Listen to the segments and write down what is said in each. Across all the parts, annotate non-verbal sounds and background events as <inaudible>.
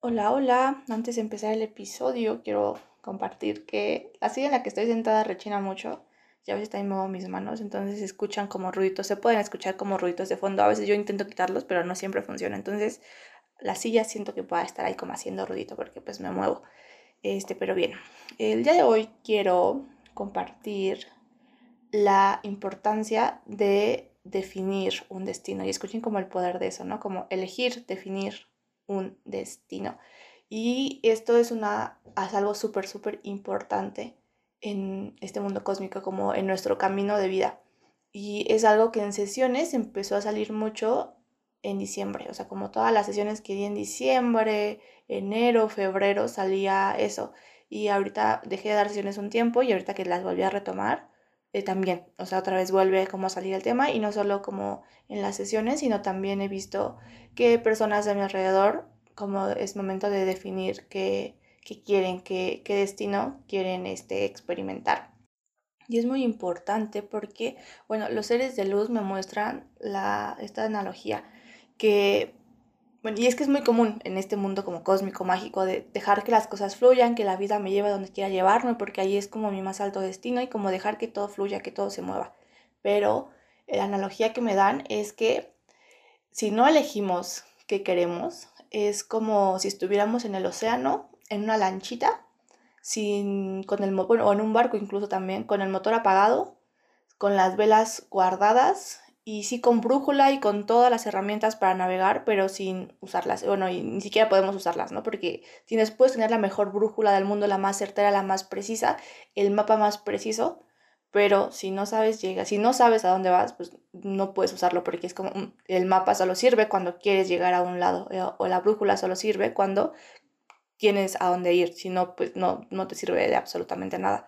Hola, hola. Antes de empezar el episodio, quiero compartir que la silla en la que estoy sentada rechina mucho. Ya a veces también muevo mis manos, entonces se escuchan como ruiditos. Se pueden escuchar como ruiditos de fondo. A veces yo intento quitarlos, pero no siempre funciona. Entonces la silla siento que pueda estar ahí como haciendo ruidito porque pues me muevo. Este, pero bien. El día de hoy quiero compartir la importancia de definir un destino. Y escuchen como el poder de eso, ¿no? Como elegir, definir un destino. Y esto es, una, algo súper, súper importante en este mundo cósmico, como en nuestro camino de vida. Y es algo que en sesiones empezó a salir mucho en diciembre, o sea, como todas las sesiones que di en diciembre, enero, febrero, salía eso. Y ahorita dejé de dar sesiones un tiempo y ahorita que las volví a retomar, eh, también, o sea, otra vez vuelve como a salir el tema y no solo como en las sesiones, sino también he visto que personas de mi alrededor, como es momento de definir qué, qué quieren, qué, qué, destino quieren este, experimentar. Y es muy importante porque, bueno, los seres de luz me muestran la, esta analogía que y es que es muy común en este mundo como cósmico, mágico, de dejar que las cosas fluyan, que la vida me lleve a donde quiera llevarme, porque ahí es como mi más alto destino y como dejar que todo fluya, que todo se mueva. Pero la analogía que me dan es que si no elegimos qué queremos, es como si estuviéramos en el océano, en una lanchita, sin, con el, bueno, o en un barco incluso también, con el motor apagado, con las velas guardadas y sí con brújula y con todas las herramientas para navegar, pero sin usarlas. Bueno, y ni siquiera podemos usarlas, ¿no? Porque si puedes tener la mejor brújula del mundo, la más certera, la más precisa, el mapa más preciso, pero si no sabes llega, si no sabes a dónde vas, pues no puedes usarlo porque es como mm, el mapa solo sirve cuando quieres llegar a un lado eh, o la brújula solo sirve cuando tienes a dónde ir, si no, pues no, no te sirve de absolutamente nada.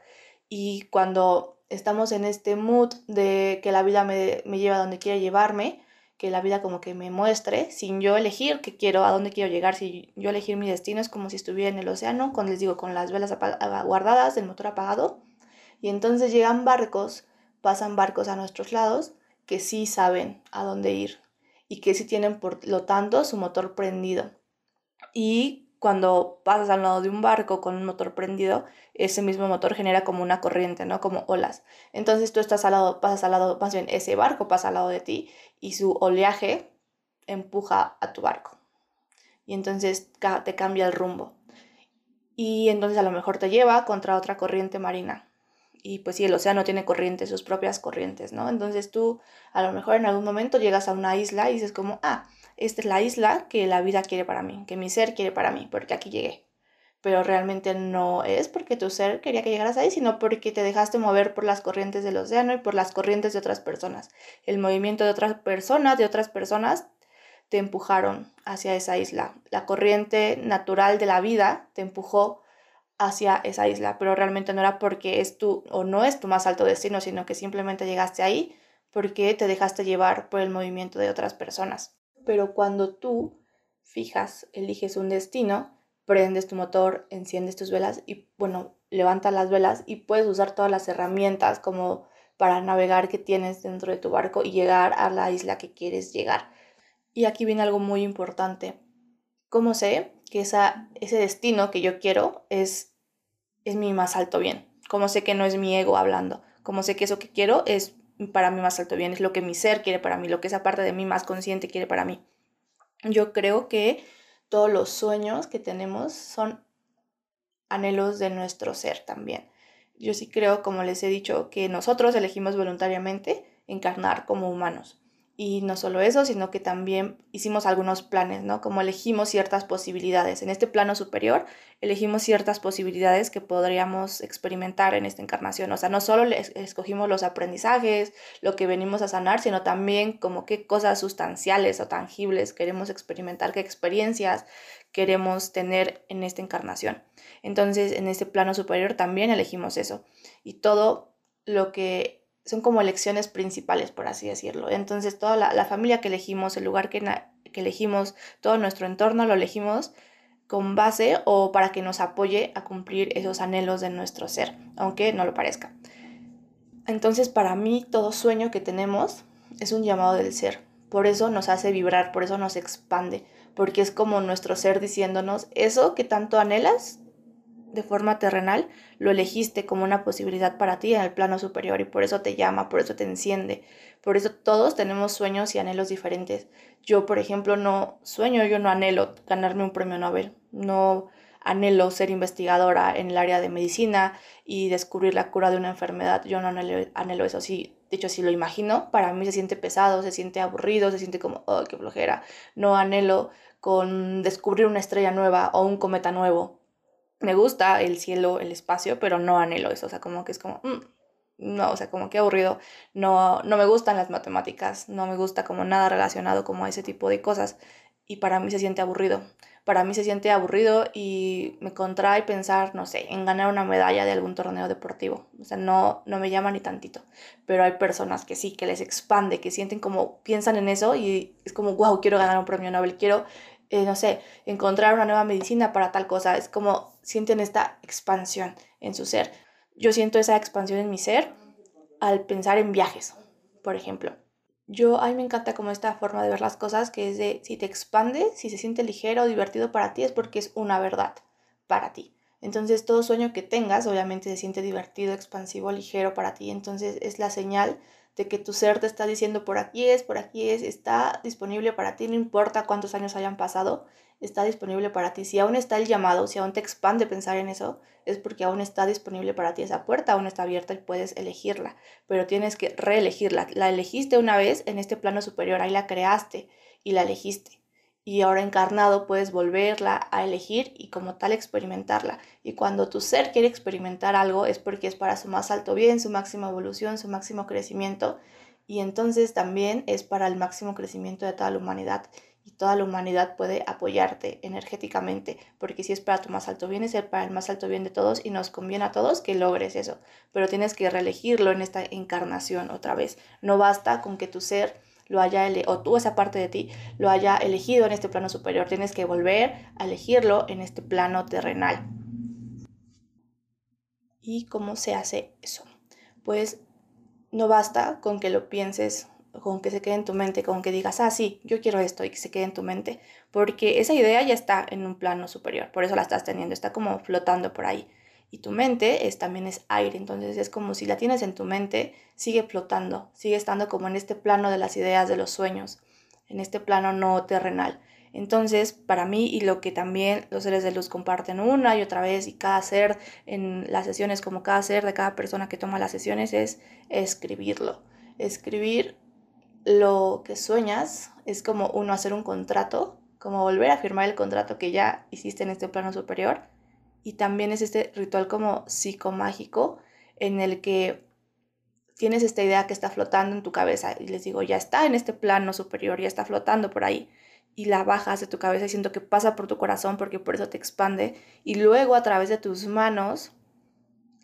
Y cuando estamos en este mood de que la vida me, me lleva a donde quiere llevarme, que la vida como que me muestre, sin yo elegir qué quiero, a dónde quiero llegar, si yo elegir mi destino es como si estuviera en el océano, con, les digo, con las velas guardadas, el motor apagado, y entonces llegan barcos, pasan barcos a nuestros lados que sí saben a dónde ir y que sí tienen por lo tanto su motor prendido. Y cuando pasas al lado de un barco con un motor prendido, ese mismo motor genera como una corriente, ¿no? Como olas. Entonces tú estás al lado, pasas al lado, más bien ese barco pasa al lado de ti y su oleaje empuja a tu barco. Y entonces te cambia el rumbo. Y entonces a lo mejor te lleva contra otra corriente marina. Y pues si el océano tiene corrientes, sus propias corrientes, ¿no? Entonces tú a lo mejor en algún momento llegas a una isla y dices como, ah, esta es la isla que la vida quiere para mí, que mi ser quiere para mí, porque aquí llegué. Pero realmente no es porque tu ser quería que llegaras ahí, sino porque te dejaste mover por las corrientes del océano y por las corrientes de otras personas. El movimiento de otras personas, de otras personas, te empujaron hacia esa isla. La corriente natural de la vida te empujó hacia esa isla, pero realmente no era porque es tu o no es tu más alto destino, sino que simplemente llegaste ahí porque te dejaste llevar por el movimiento de otras personas. Pero cuando tú fijas, eliges un destino, prendes tu motor, enciendes tus velas y, bueno, levantas las velas y puedes usar todas las herramientas como para navegar que tienes dentro de tu barco y llegar a la isla que quieres llegar. Y aquí viene algo muy importante. ¿Cómo sé que esa, ese destino que yo quiero es, es mi más alto bien? ¿Cómo sé que no es mi ego hablando? ¿Cómo sé que eso que quiero es para mí más alto bien, es lo que mi ser quiere para mí, lo que esa parte de mí más consciente quiere para mí. Yo creo que todos los sueños que tenemos son anhelos de nuestro ser también. Yo sí creo, como les he dicho, que nosotros elegimos voluntariamente encarnar como humanos. Y no solo eso, sino que también hicimos algunos planes, ¿no? Como elegimos ciertas posibilidades. En este plano superior elegimos ciertas posibilidades que podríamos experimentar en esta encarnación. O sea, no solo escogimos los aprendizajes, lo que venimos a sanar, sino también como qué cosas sustanciales o tangibles queremos experimentar, qué experiencias queremos tener en esta encarnación. Entonces, en este plano superior también elegimos eso. Y todo lo que son como elecciones principales, por así decirlo. Entonces, toda la, familia que elegimos, el lugar que, que elegimos, todo nuestro entorno lo elegimos con base o para que nos apoye a cumplir esos anhelos de nuestro ser, aunque no lo parezca. Entonces, para mí, todo sueño que tenemos es un llamado del ser. Por eso nos hace vibrar, por eso nos expande, porque es como nuestro ser diciéndonos, eso que tanto anhelas de forma terrenal, lo elegiste como una posibilidad para ti en el plano superior y por eso te llama, por eso te enciende. Por eso todos tenemos sueños y anhelos diferentes. Yo, por ejemplo, no sueño, yo no anhelo ganarme un premio Nobel, no anhelo ser investigadora en el área de medicina y descubrir la cura de una enfermedad. Yo no anhelo, eso. Sí, de hecho, si lo imagino, para mí se siente pesado, se siente aburrido, se siente como, oh, qué flojera. No anhelo con descubrir una estrella nueva o un cometa nuevo me gusta el cielo, el espacio, pero no anhelo eso, o sea, como que es como, mm, no, o sea, como que aburrido, no, no me gustan las matemáticas, no me gusta como nada relacionado como a ese tipo de cosas y para mí se siente aburrido, para mí se siente aburrido y me contrae pensar, no sé, en ganar una medalla de algún torneo deportivo, o sea, no, no me llama ni tantito, pero hay personas que sí, que les expande, que sienten como, piensan en eso y es como, wow, quiero ganar un premio Nobel, quiero eh, no sé, encontrar una nueva medicina para tal cosa. Es como sienten esta expansión en su ser. Yo siento esa expansión en mi ser al pensar en viajes, por ejemplo. Yo, a mí me encanta como esta forma de ver las cosas, que es de si te expande, si se siente ligero o divertido para ti, es porque es una verdad para ti. Entonces, todo sueño que tengas, obviamente se siente divertido, expansivo, ligero para ti. Entonces, es la señal de que tu ser te está diciendo por aquí es, por aquí es, está disponible para ti, no importa cuántos años hayan pasado, está disponible para ti. Si aún está el llamado, si aún te expande pensar en eso, es porque aún está disponible para ti esa puerta, aún está abierta y puedes elegirla, pero tienes que reelegirla. La elegiste una vez en este plano superior, ahí la creaste y la elegiste y ahora encarnado puedes volverla a elegir y como tal experimentarla. Y cuando tu ser quiere experimentar algo es porque es para su más alto bien, su máxima evolución, su máximo crecimiento y entonces también es para el máximo crecimiento de toda la humanidad y toda la humanidad puede apoyarte energéticamente, porque si es para tu más alto bien, es para el más alto bien de todos y nos conviene a todos que logres eso, pero tienes que reelegirlo en esta encarnación otra vez. No basta con que tu ser lo haya o tú esa parte de ti lo haya elegido en este plano superior. Tienes que volver a elegirlo en este plano terrenal. ¿Y cómo se hace eso? Pues no basta con que lo pienses, con que se quede en tu mente, con que digas, ah, sí, yo quiero esto y que se quede en tu mente, porque esa idea ya está en un plano superior, por eso la estás teniendo, está como flotando por ahí y tu mente es, también es aire, entonces es como si la tienes en tu mente, sigue flotando, sigue estando como en este plano de las ideas, de los sueños, en este plano no terrenal. Entonces, para mí y lo que también los seres de luz comparten una y otra vez y cada ser en las sesiones, como cada ser de cada persona que toma las sesiones, es escribirlo. Escribir lo que sueñas es como uno hacer un contrato, como volver a firmar el contrato que ya hiciste en este plano superior. Y también es este ritual como psicomágico en el que tienes esta idea que está flotando en tu cabeza y les digo, ya está en este plano superior, ya está flotando por ahí y la bajas de tu cabeza y siento que pasa por tu corazón porque por eso te expande y luego a través de tus manos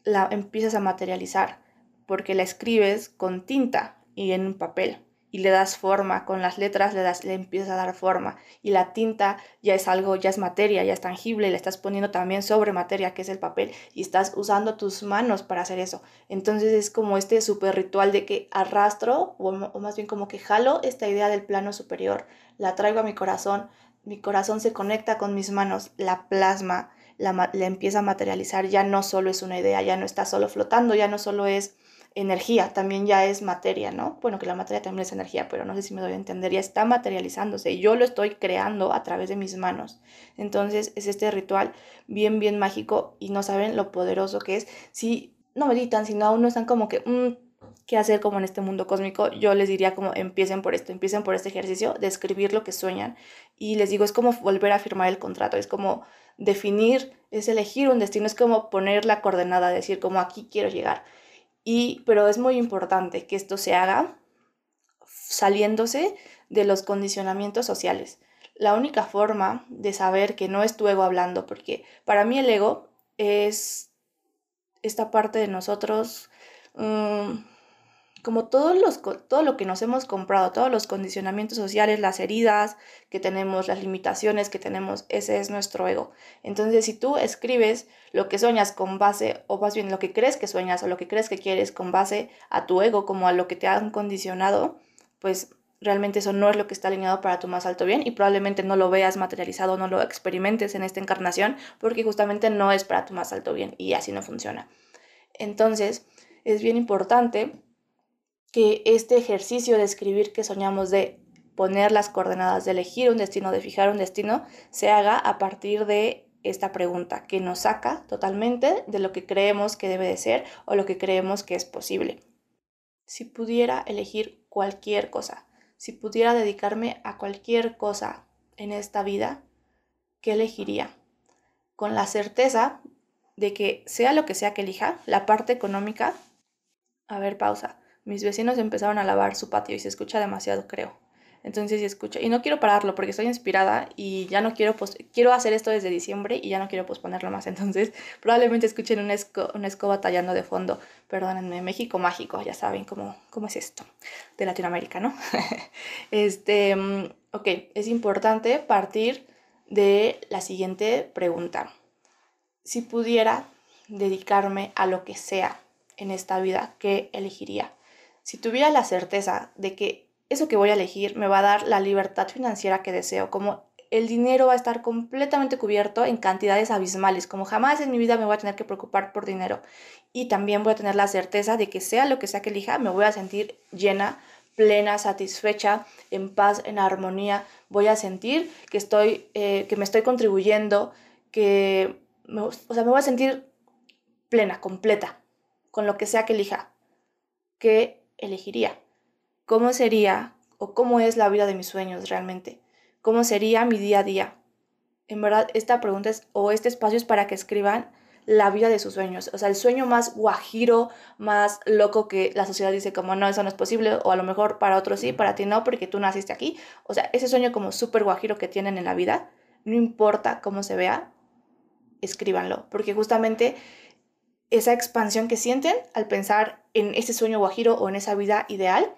la empiezas a materializar porque la escribes con tinta y en un papel y le das forma, con las letras le, das, le empiezas a dar forma y la tinta ya es algo, ya es materia, ya es tangible, le estás poniendo también sobre materia que es el papel y estás usando tus manos para hacer eso. Entonces es como este super ritual de que arrastro o, más bien como que jalo esta idea del plano superior, la traigo a mi corazón, mi corazón se conecta con mis manos, la plasma, la, la empieza a materializar, ya no solo es una idea, ya no está solo flotando, ya no solo es energía, también ya es materia, ¿no? Bueno, que la materia también es energía, pero no sé si me doy a entender, ya está materializándose, yo lo estoy creando a través de mis manos. Entonces es este ritual bien, bien mágico y no saben lo poderoso que es. Si no meditan, si no aún no están como que, mm, ¿qué hacer como en este mundo cósmico? Yo les diría como empiecen por esto, empiecen por este ejercicio de escribir lo que sueñan y les digo, es como volver a firmar el contrato, es como definir, es elegir un destino, es como poner la coordenada, decir como aquí quiero llegar y, pero es muy importante que esto se haga saliéndose de los condicionamientos sociales. La única forma de saber que no es tu ego hablando, porque para mí el ego es esta parte de nosotros, mm, como todos los, todo lo que nos hemos comprado, todos los condicionamientos sociales, las heridas que tenemos, las limitaciones que tenemos, ese es nuestro ego. Entonces, si tú escribes lo que sueñas con base, o más bien lo que crees que sueñas o lo que crees que quieres con base a tu ego, como a lo que te han condicionado, pues realmente eso no es lo que está alineado para tu más alto bien y probablemente no lo veas materializado, no lo experimentes en esta encarnación porque justamente no es para tu más alto bien y así no funciona. Entonces, es bien importante que este ejercicio de escribir que soñamos de poner las coordenadas, de elegir un destino, de fijar un destino, se haga a partir de esta pregunta que nos saca totalmente de lo que creemos que debe de ser o lo que creemos que es posible. Si pudiera elegir cualquier cosa, si pudiera dedicarme a cualquier cosa en esta vida, ¿qué elegiría? Con la certeza de que sea lo que sea que elija, la parte económica... A ver, pausa. Mis vecinos empezaron a lavar su patio y se escucha demasiado, creo. Entonces sí escucho. Y no quiero pararlo porque estoy inspirada y ya no quiero, quiero hacer esto desde diciembre y ya no quiero posponerlo más. <laughs> Entonces probablemente escuchen una, escoba tallando de fondo. Perdónenme, México mágico, ya saben cómo, cómo es esto de Latinoamérica, ¿no? <laughs> este, mm, ok, es importante partir de la siguiente pregunta. Si pudiera dedicarme a lo que sea en esta vida, ¿qué elegiría? Si tuviera la certeza de que eso que voy a elegir me va a dar la libertad financiera que deseo, como el dinero va a estar completamente cubierto en cantidades abismales, como jamás en mi vida me voy a tener que preocupar por dinero. Y también voy a tener la certeza de que sea lo que sea que elija, me voy a sentir llena, plena, satisfecha, en paz, en armonía. Voy a sentir que, estoy, eh, que me estoy contribuyendo, que o sea, me voy a sentir plena, completa, con lo que sea que elija. ¿Qué elegiría? ¿Cómo sería o cómo es la vida de mis sueños realmente? ¿Cómo sería mi día a día? En verdad, esta pregunta es, o este espacio es para que escriban la vida de sus sueños. O sea, el sueño más guajiro, más loco que la sociedad dice como no, eso no es posible, o a lo mejor para otros sí, para ti no, porque tú naciste aquí. O sea, ese sueño como súper guajiro que tienen en la vida, no importa cómo se vea, escríbanlo, porque justamente esa expansión que sienten al pensar en ese sueño guajiro o en esa vida ideal,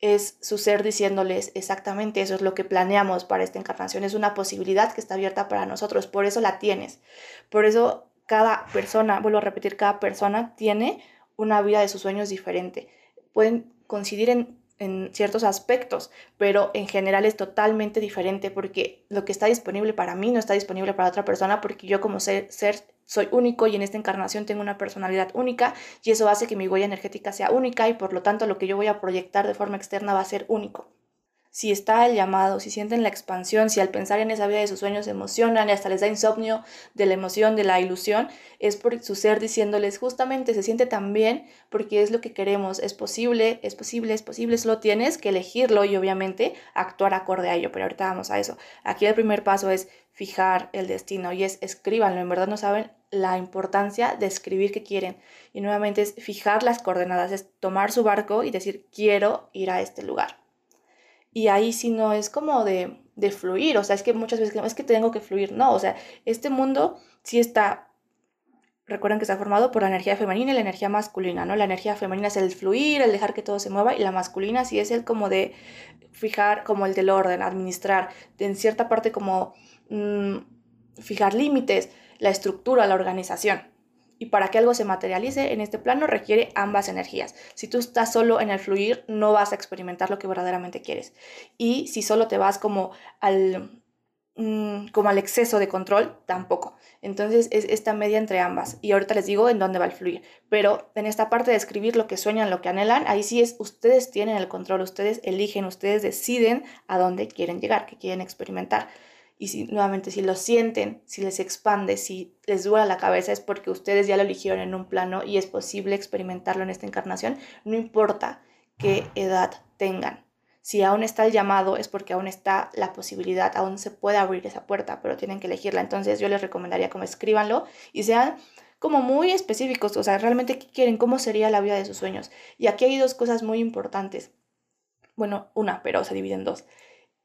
es su ser diciéndoles exactamente eso es lo que planeamos para esta encarnación, es una posibilidad que está abierta para nosotros, por eso la tienes. Por eso cada persona, vuelvo a repetir, cada persona tiene una vida de sus sueños diferente. Pueden coincidir en, en ciertos aspectos, pero en general es totalmente diferente porque lo que está disponible para mí no está disponible para otra persona porque yo como ser, ser soy único y en esta encarnación tengo una personalidad única y eso hace que mi huella energética sea única y por lo tanto lo que yo voy a proyectar de forma externa va a ser único si está el llamado, si sienten la expansión, si al pensar en esa vida de sus sueños emocionan y hasta les da insomnio de la emoción, de la ilusión, es por su ser diciéndoles justamente se siente tan bien porque es lo que queremos, es posible, es posible, es posible, solo tienes que elegirlo y obviamente actuar acorde a ello, pero ahorita vamos a eso. Aquí el primer paso es fijar el destino y es escríbanlo, en verdad no saben la importancia de escribir que quieren y nuevamente es fijar las coordenadas, es tomar su barco y decir quiero ir a este lugar. Y ahí sí no es como de, de fluir, o sea, es que muchas veces es que tengo que fluir, no, o sea, este mundo sí está, recuerden que está formado por la energía femenina y la energía masculina, ¿no? La energía femenina es el fluir, el dejar que todo se mueva, y la masculina sí es el como de fijar, como el del orden, administrar, en cierta parte como mm, fijar límites, la estructura, la organización. Y para que algo se materialice en este plano requiere ambas energías. Si tú estás solo en el fluir, no vas a experimentar lo que verdaderamente quieres. Y si solo te vas como al, mm, como al exceso de control, tampoco. Entonces es esta media entre ambas. Y ahorita les digo en dónde va el fluir. Pero en esta parte de escribir lo que sueñan, lo que anhelan, ahí sí es ustedes tienen el control, ustedes eligen, ustedes deciden a dónde quieren llegar, qué quieren experimentar. Y si nuevamente, si lo sienten, si les expande, si les duela la cabeza, es porque ustedes ya lo eligieron en un plano y es posible experimentarlo en esta encarnación, no importa qué edad tengan. Si aún está el llamado, es porque aún está la posibilidad, aún se puede abrir esa puerta, pero tienen que elegirla. Entonces yo les recomendaría como escríbanlo y sean como muy específicos, o sea, realmente qué quieren, cómo sería la vida de sus sueños. Y aquí hay dos cosas muy importantes. Bueno, una, pero se divide en dos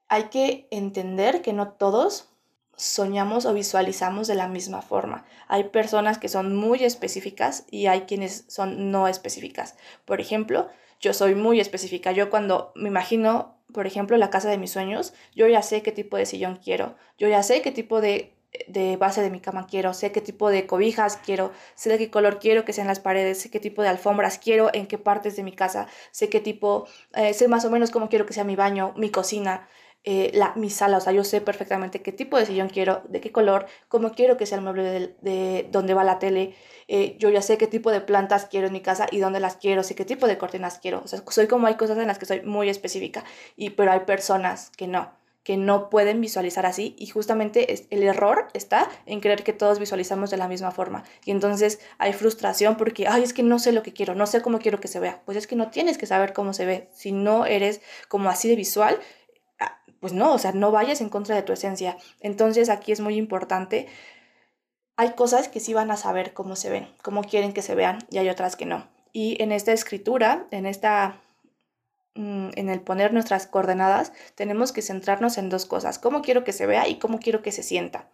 hay que entender que no todos soñamos o visualizamos de la misma forma. Hay personas que son muy específicas y hay quienes son no específicas. Por ejemplo, yo soy muy específica. Yo cuando me imagino, por ejemplo, la casa de mis sueños, yo ya sé qué tipo de sillón quiero. Yo ya sé qué tipo de de base de mi cama quiero, sé qué tipo de cobijas quiero, sé de qué color quiero que sean las paredes, sé qué tipo de alfombras quiero, en qué partes de mi casa, sé qué tipo, eh, sé más o menos cómo quiero que sea mi baño, mi cocina, eh, la, mi sala, o sea, yo sé perfectamente qué tipo de sillón quiero, de qué color, cómo quiero que sea el mueble de, de donde va la tele, eh, yo ya sé qué tipo de plantas quiero en mi casa y dónde las quiero, sé qué tipo de cortinas quiero, o sea, soy como hay cosas en las que soy muy específica, y, pero hay personas que no que no pueden visualizar así y justamente el error está en creer que todos visualizamos de la misma forma y entonces hay frustración porque, ay, es que no sé lo que quiero, no sé cómo quiero que se vea. Pues es que no tienes que saber cómo se ve. Si no eres como así de visual, pues no, o sea, no vayas en contra de tu esencia. Entonces aquí es muy importante. Hay cosas que sí van a saber cómo se ven, cómo quieren que se vean y hay otras que no. Y en esta escritura, en esta Mm, en el poner nuestras coordenadas, tenemos que centrarnos en dos cosas, cómo quiero que se vea y cómo quiero que se sienta.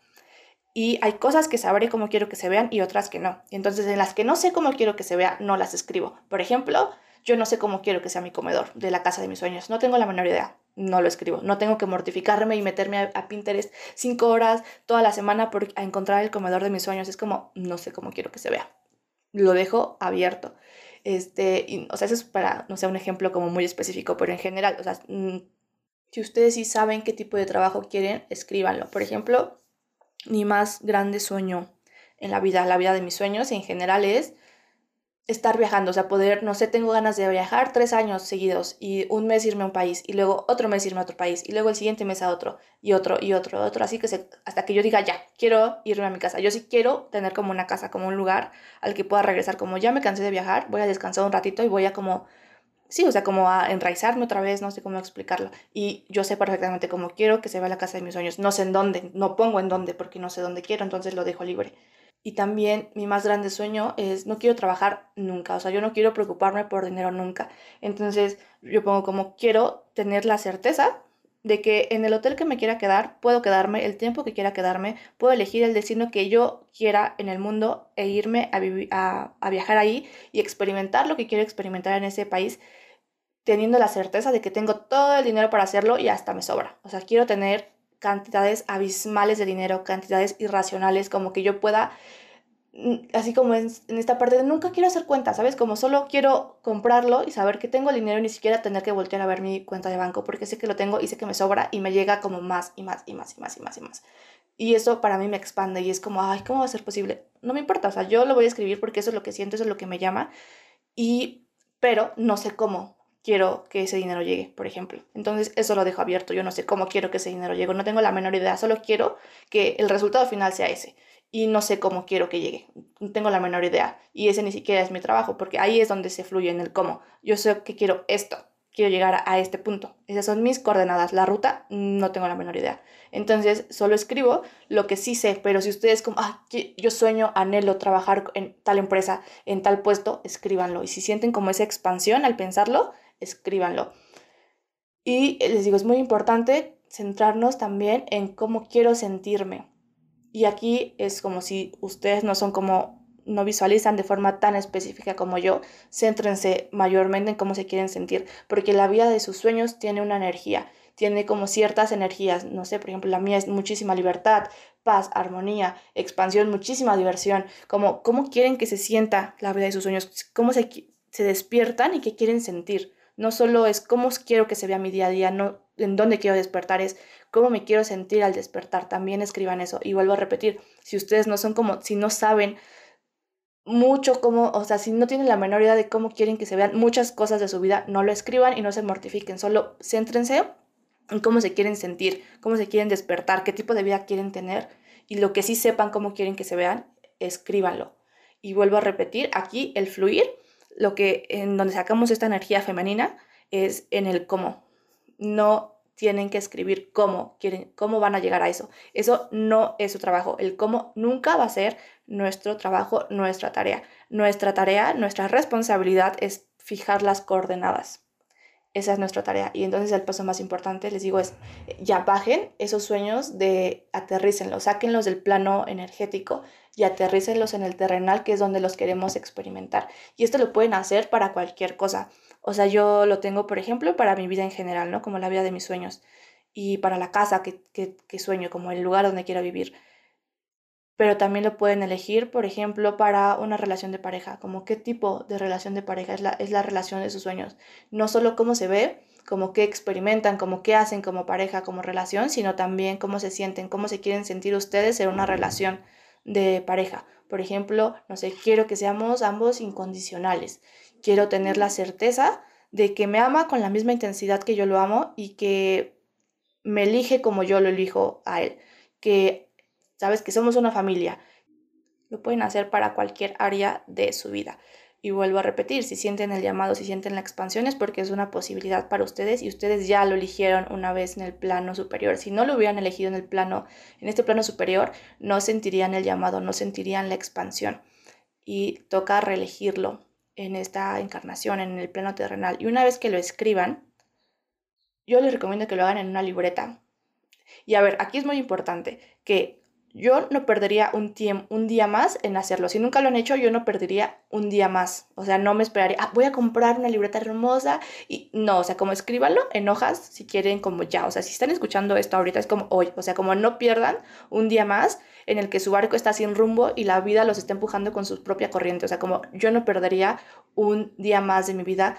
Y hay cosas que sabré cómo quiero que se vean y otras que no. Entonces en las que no sé cómo quiero que se vea, no las escribo. Por ejemplo, yo no sé cómo quiero que sea mi comedor de la casa de mis sueños. No tengo la menor idea. No lo escribo. No tengo que mortificarme y meterme a, Pinterest cinco horas toda la semana por, a encontrar el comedor de mis sueños. Es como, no sé cómo quiero que se vea. Lo dejo abierto. Este, o sea, eso es para, no sé, un ejemplo como muy específico, pero en general, o sea, mm, si ustedes sí saben qué tipo de trabajo quieren, escríbanlo. Por ejemplo, mi más grande sueño en la vida, la vida de mis sueños en general es estar viajando, o sea, poder, no sé, tengo ganas de viajar tres años seguidos y un mes irme a un país y luego otro mes irme a otro país y luego el siguiente mes a otro y otro y otro, otro, así que hasta que yo diga ya, quiero irme a mi casa. Yo sí quiero tener como una casa, como un lugar al que pueda regresar, como ya me cansé de viajar, voy a descansar un ratito y voy a como, sí, o sea, como a enraizarme otra vez, no sé cómo explicarlo. Y yo sé perfectamente cómo quiero que se vea la casa de mis sueños, no sé en dónde, no pongo en dónde porque no sé dónde quiero, entonces lo dejo libre. Y también mi más grande sueño es no quiero trabajar nunca, o sea, yo no quiero preocuparme por dinero nunca. Entonces yo pongo como quiero tener la certeza de que en el hotel que me quiera quedar, puedo quedarme el tiempo que quiera quedarme, puedo elegir el destino que yo quiera en el mundo e irme a, a, a viajar ahí y experimentar lo que quiero experimentar en ese país, teniendo la certeza de que tengo todo el dinero para hacerlo y hasta me sobra. O sea, quiero tener cantidades abismales de dinero, cantidades irracionales, como que yo pueda, mm, así como en, esta parte de nunca quiero hacer cuentas, ¿sabes? Como solo quiero comprarlo y saber que tengo el dinero y ni siquiera tener que voltear a ver mi cuenta de banco, porque sé que lo tengo y sé que me sobra y me llega como más y más y más y más y más y más. Y eso para mí me expande y es como, ay, ¿cómo va a ser posible? No me importa, o sea, yo lo voy a escribir porque eso es lo que siento, eso es lo que me llama, y, pero no sé cómo, quiero que ese dinero llegue, por ejemplo. Entonces, eso lo dejo abierto. Yo no sé cómo quiero que ese dinero llegue, no tengo la menor idea, solo quiero que el resultado final sea ese. Y no sé cómo quiero que llegue, no tengo la menor idea. Y ese ni siquiera es mi trabajo, porque ahí es donde se fluye en el cómo. Yo sé que quiero esto, quiero llegar a este punto. Esas son mis coordenadas. La ruta, no tengo la menor idea. Entonces, solo escribo lo que sí sé, pero si ustedes como, ah, yo sueño, anhelo trabajar en tal empresa, en tal puesto, escríbanlo. Y si sienten como esa expansión al pensarlo, escríbanlo. Y les digo, es muy importante centrarnos también en cómo quiero sentirme. Y aquí es como si ustedes no son como, no visualizan de forma tan específica como yo, céntrense mayormente en cómo se quieren sentir, porque la vida de sus sueños tiene una energía, tiene como ciertas energías, no sé, por ejemplo, la mía es muchísima libertad, paz, armonía, expansión, muchísima diversión, como cómo quieren que se sienta la vida de sus sueños, cómo se, se despiertan y qué quieren sentir. No solo es cómo quiero que se vea mi día a día, no en dónde quiero despertar, es cómo me quiero sentir al despertar. También escriban eso. Y vuelvo a repetir, si ustedes no son como, si no saben mucho cómo, o sea, si no tienen la menor idea de cómo quieren que se vean muchas cosas de su vida, no lo escriban y no se mortifiquen. Solo céntrense en cómo se quieren sentir, cómo se quieren despertar, qué tipo de vida quieren tener. Y lo que sí sepan cómo quieren que se vean, escríbanlo. Y vuelvo a repetir, aquí el fluir lo que en donde sacamos esta energía femenina es en el cómo. No tienen que escribir cómo quieren, cómo van a llegar a eso. Eso no es su trabajo. El cómo nunca va a ser nuestro trabajo, nuestra tarea. Nuestra tarea, nuestra responsabilidad es fijar las coordenadas. Esa es nuestra tarea. Y entonces el paso más importante, les digo, es ya bajen esos sueños de aterrícenlos, sáquenlos del plano energético y aterrícenlos en el terrenal, que es donde los queremos experimentar. Y esto lo pueden hacer para cualquier cosa. O sea, yo lo tengo, por ejemplo, para mi vida en general, ¿no? Como la vida de mis sueños. Y para la casa que, que, que sueño, como el lugar donde quiero vivir. Pero también lo pueden elegir, por ejemplo, para una relación de pareja, como qué tipo de relación de pareja es la, es la relación de sus sueños. No solo cómo se ve, como qué experimentan, como qué hacen como pareja, como relación, sino también cómo se sienten, cómo se quieren sentir ustedes en una relación de pareja. Por ejemplo, no sé, quiero que seamos ambos incondicionales. Quiero tener la certeza de que me ama con la misma intensidad que yo lo amo y que me elige como yo lo elijo a él. Que sabes que somos una familia. Lo pueden hacer para cualquier área de su vida. Y vuelvo a repetir, si sienten el llamado, si sienten la expansión es porque es una posibilidad para ustedes y ustedes ya lo eligieron una vez en el plano superior. Si no lo hubieran elegido en el plano, en este plano superior, no sentirían el llamado, no sentirían la expansión. Y toca reelegirlo en esta encarnación, en el plano terrenal. Y una vez que lo escriban, yo les recomiendo que lo hagan en una libreta. Y a ver, aquí es muy importante que yo no perdería un, un día más en hacerlo. Si nunca lo han hecho, yo no perdería un día más. O sea, no me esperaría, ah, voy a comprar una libreta hermosa. Y no, o sea, como escríbanlo en hojas si quieren, como ya. O sea, si están escuchando esto ahorita, es como hoy. O sea, como no pierdan un día más en el que su barco está sin rumbo y la vida los está empujando con su propia corriente. O sea, como yo no perdería un día más de mi vida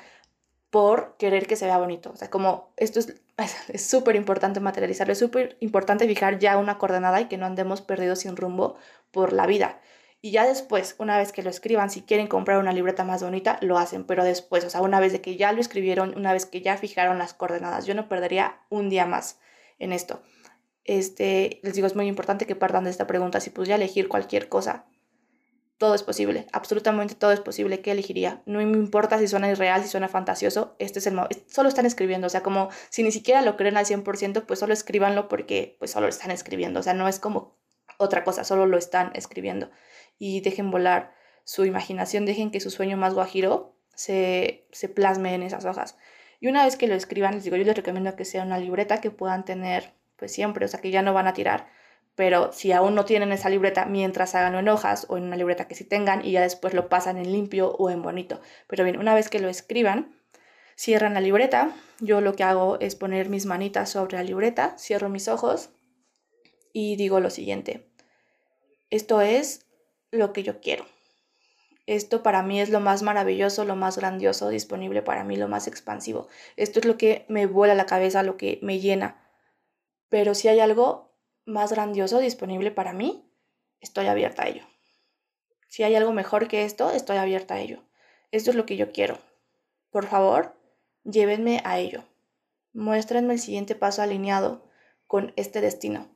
por querer que se vea bonito. O sea, como esto es súper importante materializarlo, es súper importante fijar ya una coordenada y que no andemos perdidos sin rumbo por la vida. Y ya después, una vez que lo escriban, si quieren comprar una libreta más bonita, lo hacen, pero después, o sea, una vez de que ya lo escribieron, una vez que ya fijaron las coordenadas, yo no perdería un día más en esto. Este, les digo, es muy importante que partan de esta pregunta, si pudiera elegir cualquier cosa, todo es posible, absolutamente todo es posible. ¿Qué elegiría? No me importa si suena irreal, si suena fantasioso, este es el solo están escribiendo, o sea, como si ni siquiera lo creen al 100%, pues solo escríbanlo porque pues solo lo están escribiendo, o sea, no es como otra cosa, solo lo están escribiendo. Y dejen volar su imaginación, dejen que su sueño más guajiro se, se plasme en esas hojas. Y una vez que lo escriban, les digo, yo les recomiendo que sea una libreta que puedan tener pues siempre, o sea, que ya no van a tirar pero si aún no tienen esa libreta, mientras hagan en hojas o en una libreta que sí tengan y ya después lo pasan en limpio o en bonito. Pero bien, una vez que lo escriban, cierran la libreta. Yo lo que hago es poner mis manitas sobre la libreta, cierro mis ojos y digo lo siguiente. Esto es lo que yo quiero. Esto para mí es lo más maravilloso, lo más grandioso disponible para mí, lo más expansivo. Esto es lo que me vuela la cabeza, lo que me llena. Pero si hay algo más grandioso disponible para mí, estoy abierta a ello. Si hay algo mejor que esto, estoy abierta a ello. Esto es lo que yo quiero. Por favor, llévenme a ello. Muéstrenme el siguiente paso alineado con este destino.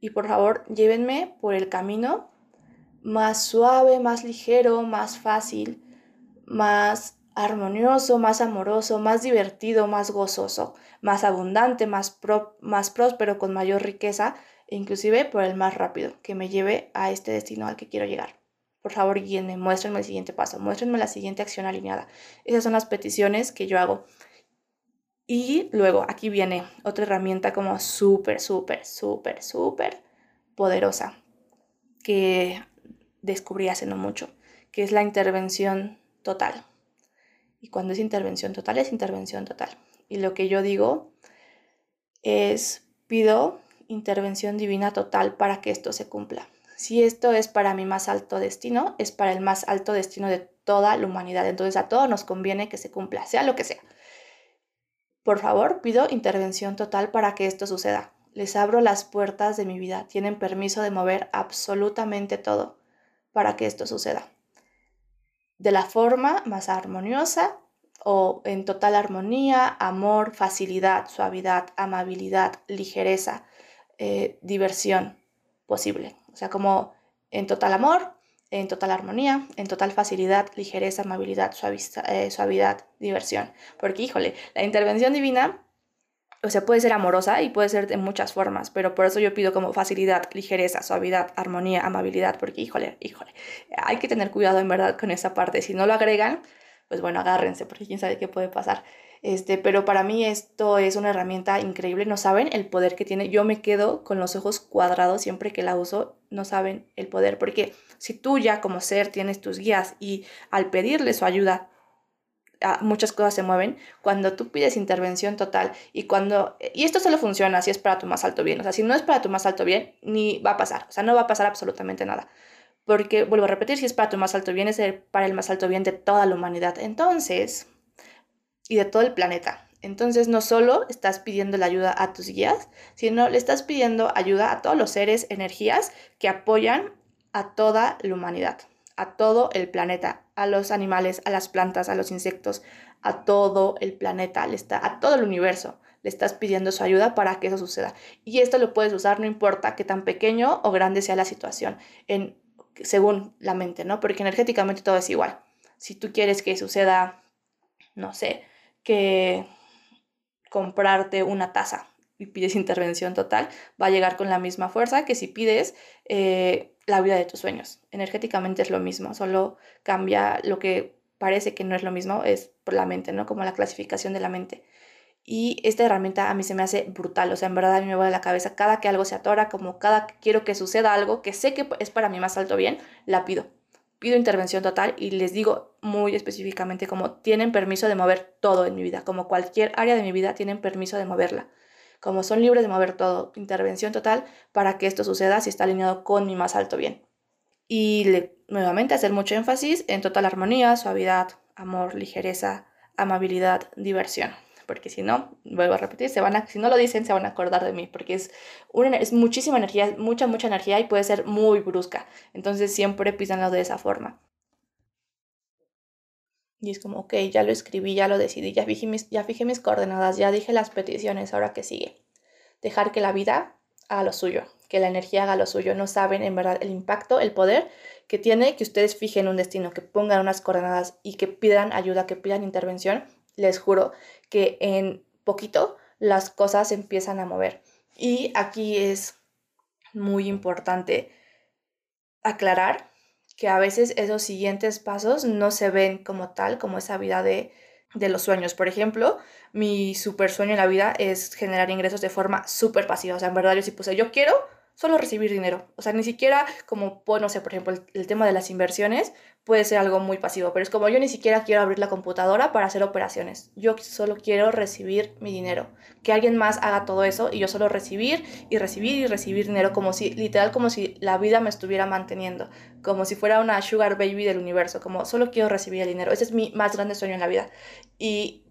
Y por favor, llévenme por el camino más suave, más ligero, más fácil, más armonioso, más amoroso, más divertido, más gozoso, más abundante, más, más próspero, con mayor riqueza, e inclusive por el más rápido, que me lleve a este destino al que quiero llegar. Por favor, guíenme, muéstrenme el siguiente paso, muéstrenme la siguiente acción alineada. Esas son las peticiones que yo hago. Y luego aquí viene otra herramienta como súper, súper, súper, súper poderosa que descubrí hace no mucho, que es la intervención total. Y cuando es intervención total, es intervención total. Y lo que yo digo es, pido intervención divina total para que esto se cumpla. Si esto es para mi más alto destino, es para el más alto destino de toda la humanidad. Entonces a todos nos conviene que se cumpla, sea lo que sea. Por favor, pido intervención total para que esto suceda. Les abro las puertas de mi vida. Tienen permiso de mover absolutamente todo para que esto suceda de la forma más armoniosa o en total armonía, amor, facilidad, suavidad, amabilidad, ligereza, eh, diversión posible. O sea, como en total amor, en total armonía, en total facilidad, ligereza, amabilidad, eh, suavidad, diversión. Porque, híjole, la intervención divina o sea, puede ser amorosa y puede ser de muchas formas, pero por eso yo pido como facilidad, ligereza, suavidad, armonía, amabilidad, porque híjole, híjole, hay que tener cuidado en verdad con esa parte. Si no lo agregan, pues bueno, agárrense, porque quién sabe qué puede pasar. Este, pero para mí esto es una herramienta increíble, no saben el poder que tiene. Yo me quedo con los ojos cuadrados siempre que la uso, no saben el poder, porque si tú ya como ser tienes tus guías y al pedirle su ayuda muchas cosas se mueven, cuando tú pides intervención total y cuando, y esto solo funciona si es para tu más alto bien, o sea, si no es para tu más alto bien, ni va a pasar, o sea, no va a pasar absolutamente nada. Porque, vuelvo a repetir, si es para tu más alto bien, es para el más alto bien de toda la humanidad. Entonces, y de todo el planeta. Entonces no solo estás pidiendo la ayuda a tus guías, sino le estás pidiendo ayuda a todos los seres, energías que apoyan a toda la humanidad, a todo el planeta, a los animales, a las plantas, a los insectos, a todo el planeta, le está, a todo el universo. Le estás pidiendo su ayuda para que eso suceda. Y esto lo puedes usar no importa que tan pequeño o grande sea la situación, en, según la mente, ¿no? Porque energéticamente todo es igual. Si tú quieres que suceda, no sé, que comprarte una taza y pides intervención total, va a llegar con la misma fuerza que si pides eh, la vida de tus sueños. Energéticamente es lo mismo, solo cambia lo que parece que no es lo mismo, es por la mente, ¿no? Como la clasificación de la mente. Y esta herramienta a mí se me hace brutal, o sea, en verdad a mí me va a la cabeza cada que algo se atora, como cada que quiero que suceda algo que sé que es para mi más alto bien, la pido pido intervención total y les digo muy específicamente como tienen permiso de mover todo en mi vida, como cualquier área de mi vida tienen permiso de moverla, como son libres de mover todo, intervención total para que esto suceda si está alineado con mi más alto bien. Y nuevamente hacer mucho énfasis en total armonía, suavidad, amor, ligereza, amabilidad, diversión porque si no, vuelvo a repetir, se van a, si no lo dicen, se van a acordar de mí, porque es, una, es muchísima energía, mucha, mucha energía y puede ser muy brusca. Entonces siempre písanlo de esa forma. Y es como, ok, ya lo escribí, ya lo decidí, ya fijé mis, ya fijé mis coordenadas, ya dije las peticiones, ahora que sigue. Dejar que la vida haga lo suyo, que la energía haga lo suyo. No saben en verdad el impacto, el poder que tiene que ustedes fijen un destino, que pongan unas coordenadas y que pidan ayuda, que pidan intervención les juro que en poquito las cosas empiezan a mover. Y aquí es muy importante aclarar que a veces esos siguientes pasos no se ven como tal, como esa vida de, de los sueños. Por ejemplo, mi super sueño en la vida es generar ingresos de forma súper pasiva. O sea, en verdad yo sí puse, yo quiero solo recibir dinero. O sea, ni siquiera como, pues, no sé, por ejemplo, el, tema de las inversiones puede ser algo muy pasivo, pero es como yo ni siquiera quiero abrir la computadora para hacer operaciones. Yo solo quiero recibir mi dinero. Que alguien más haga todo eso y yo solo recibir y recibir y recibir dinero como si, literal, como si la vida me estuviera manteniendo, como si fuera una sugar baby del universo, como solo quiero recibir el dinero. Ese es mi más grande sueño en la vida. Y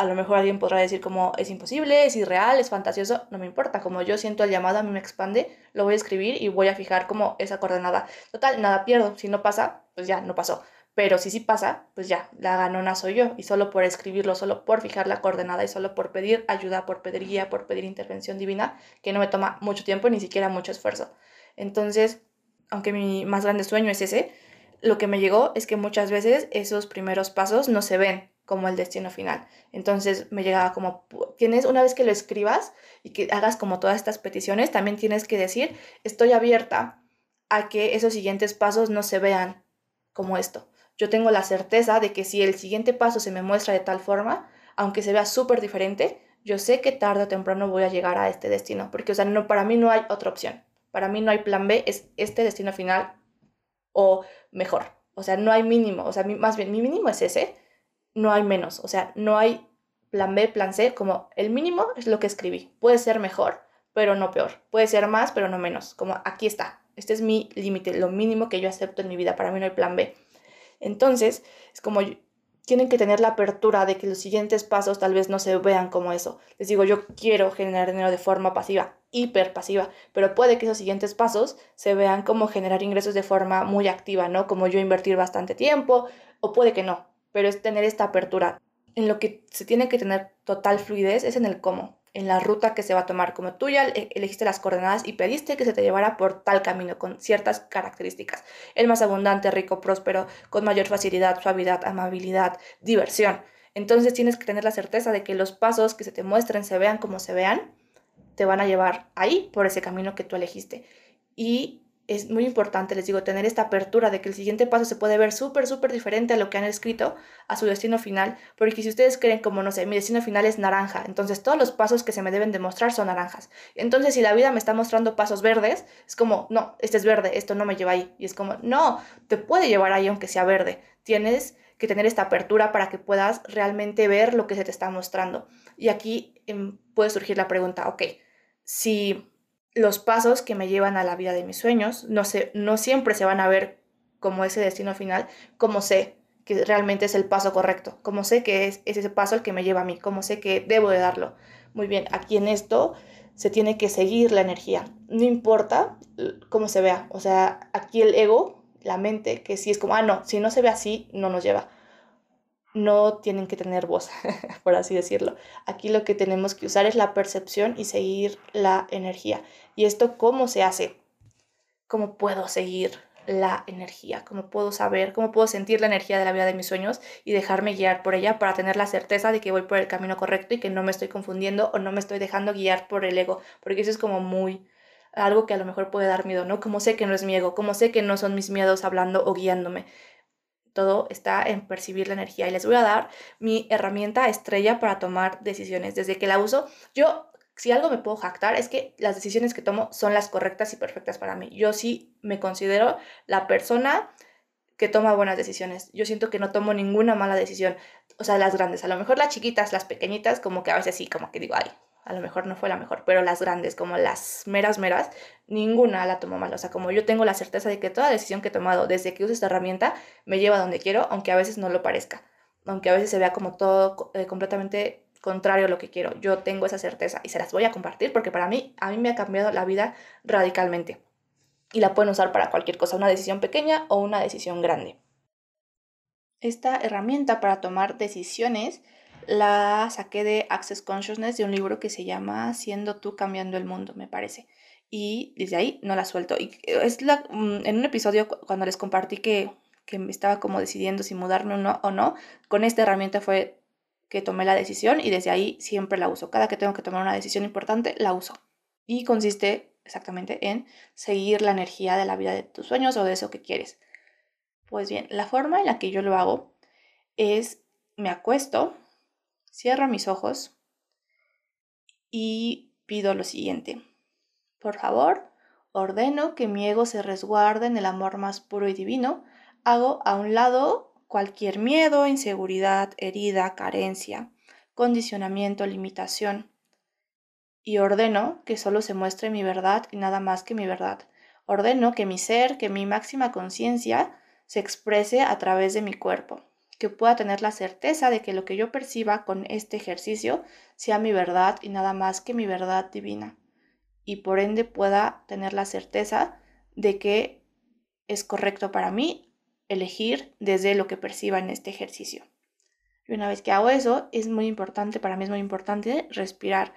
a lo mejor alguien podrá decir como es imposible, es irreal, es fantasioso, no me importa, como yo siento el llamado, a mí me expande, lo voy a escribir y voy a fijar como esa coordenada. Total, nada pierdo, si no pasa, pues ya, no pasó. Pero si sí pasa, pues ya, la ganona soy yo. Y solo por escribirlo, solo por fijar la coordenada y solo por pedir ayuda, por pedir guía, por pedir intervención divina, que no me toma mucho tiempo ni siquiera mucho esfuerzo. Entonces, aunque mi más grande sueño es ese, lo que me llegó es que muchas veces esos primeros pasos no se ven como el destino final. Entonces me llegaba como, tienes, una vez que lo escribas y que hagas como todas estas peticiones, también tienes que decir, estoy abierta a que esos siguientes pasos no se vean como esto. Yo tengo la certeza de que si el siguiente paso se me muestra de tal forma, aunque se vea súper diferente, yo sé que tarde o temprano voy a llegar a este destino, porque o sea, no, para mí no hay otra opción. Para mí no hay plan B, es este destino final o mejor. O sea, no hay mínimo, o sea, más bien mi mínimo es ese no hay menos, o sea, no hay plan B, plan C, como el mínimo es lo que escribí. Puede ser mejor, pero no peor. Puede ser más, pero no menos. Como aquí está. Este es mi límite, lo mínimo que yo acepto en mi vida. Para mí no hay plan B. Entonces, es como tienen que tener la apertura de que los siguientes pasos tal vez no se vean como eso. Les digo, yo quiero generar dinero de forma pasiva, hiper pasiva, pero puede que esos siguientes pasos se vean como generar ingresos de forma muy activa, ¿no? Como yo invertir bastante tiempo, o puede que no pero es tener esta apertura. En lo que se tiene que tener total fluidez es en el cómo, en la ruta que se va a tomar. Como tú ya elegiste las coordenadas y pediste que se te llevara por tal camino con ciertas características. El más abundante, rico, próspero, con mayor facilidad, suavidad, amabilidad, diversión. Entonces tienes que tener la certeza de que los pasos que se te muestren, se vean como se vean, te van a llevar ahí por ese camino que tú elegiste. Y es muy importante, les digo, tener esta apertura de que el siguiente paso se puede ver súper, súper diferente a lo que han escrito, a su destino final, porque si ustedes creen como, no sé, mi destino final es naranja, entonces todos los pasos que se me deben demostrar son naranjas. Entonces, si la vida me está mostrando pasos verdes, es como, no, este es verde, esto no me lleva ahí. Y es como, no, te puede llevar ahí aunque sea verde. Tienes que tener esta apertura para que puedas realmente ver lo que se te está mostrando. Y aquí em, puede surgir la pregunta, ok, si los pasos que me llevan a la vida de mis sueños no, sé, no siempre se van a ver como ese destino final, como sé que realmente es el paso correcto, como sé que es, es ese paso el que me lleva a mí, como sé que debo de darlo. Muy bien, aquí en esto se tiene que seguir la energía, no importa cómo se vea, o sea, aquí el ego, la mente, que si es como, ah, no, si no se ve así, no nos lleva. No tienen que tener voz, <laughs> por así decirlo. Aquí lo que tenemos que usar es la percepción y seguir la energía. ¿Y esto cómo se hace? ¿Cómo puedo seguir la energía, cómo puedo saber, cómo puedo sentir la energía de la vida de mis sueños y dejarme guiar por ella para tener la certeza de que voy por el camino correcto y que no me estoy confundiendo o no me estoy dejando guiar por el ego, porque eso es como muy algo que a lo mejor puede dar miedo, ¿no? Como sé que no es mi ego, como sé que no son mis miedos hablando o guiándome. Todo está en percibir la energía y les voy a dar mi herramienta estrella para tomar decisiones. Desde que la uso, yo si algo me puedo jactar es que las decisiones que tomo son las correctas y perfectas para mí. Yo sí me considero la persona que toma buenas decisiones. Yo siento que no tomo ninguna mala decisión. O sea, las grandes. A lo mejor las chiquitas, las pequeñitas, como que a veces sí, como que digo, ay, a lo mejor no fue la mejor. Pero las grandes, como las meras, meras, ninguna la tomo mal. O sea, como yo tengo la certeza de que toda decisión que he tomado desde que uso esta herramienta me lleva a donde quiero, aunque a veces no lo parezca. Aunque a veces se vea como todo eh, completamente contrario a lo que quiero. Yo tengo esa certeza y se las voy a compartir porque para mí, a mí me ha cambiado la vida radicalmente. Y la pueden usar para cualquier cosa, una decisión pequeña o una decisión grande. Esta herramienta para tomar decisiones la saqué de Access Consciousness de un libro que se llama Siendo tú cambiando el mundo, me parece. Y desde ahí no la suelto. Y es la, mm, en un episodio cuando les compartí que, que me estaba como decidiendo si mudarme o no, o no, con esta herramienta fue que tomé la decisión y desde ahí siempre la uso. Cada que tengo que tomar una decisión importante, la uso. Y consiste exactamente en seguir la energía de la vida de tus sueños o de eso que quieres. Pues bien, la forma en la que yo lo hago es me acuesto, cierro mis ojos y pido lo siguiente. Por favor, ordeno que mi ego se resguarde en el amor más puro y divino. Hago a un lado cualquier miedo, inseguridad, herida, carencia, condicionamiento, limitación. Y ordeno que solo se muestre mi verdad y nada más que mi verdad. Ordeno que mi ser, que mi máxima conciencia se exprese a través de mi cuerpo, que pueda tener la certeza de que lo que yo perciba con este ejercicio sea mi verdad y nada más que mi verdad divina. Y por ende pueda tener la certeza de que es correcto para mí elegir desde lo que perciba en este ejercicio. Y una vez que hago eso, es muy importante, para mí es muy importante respirar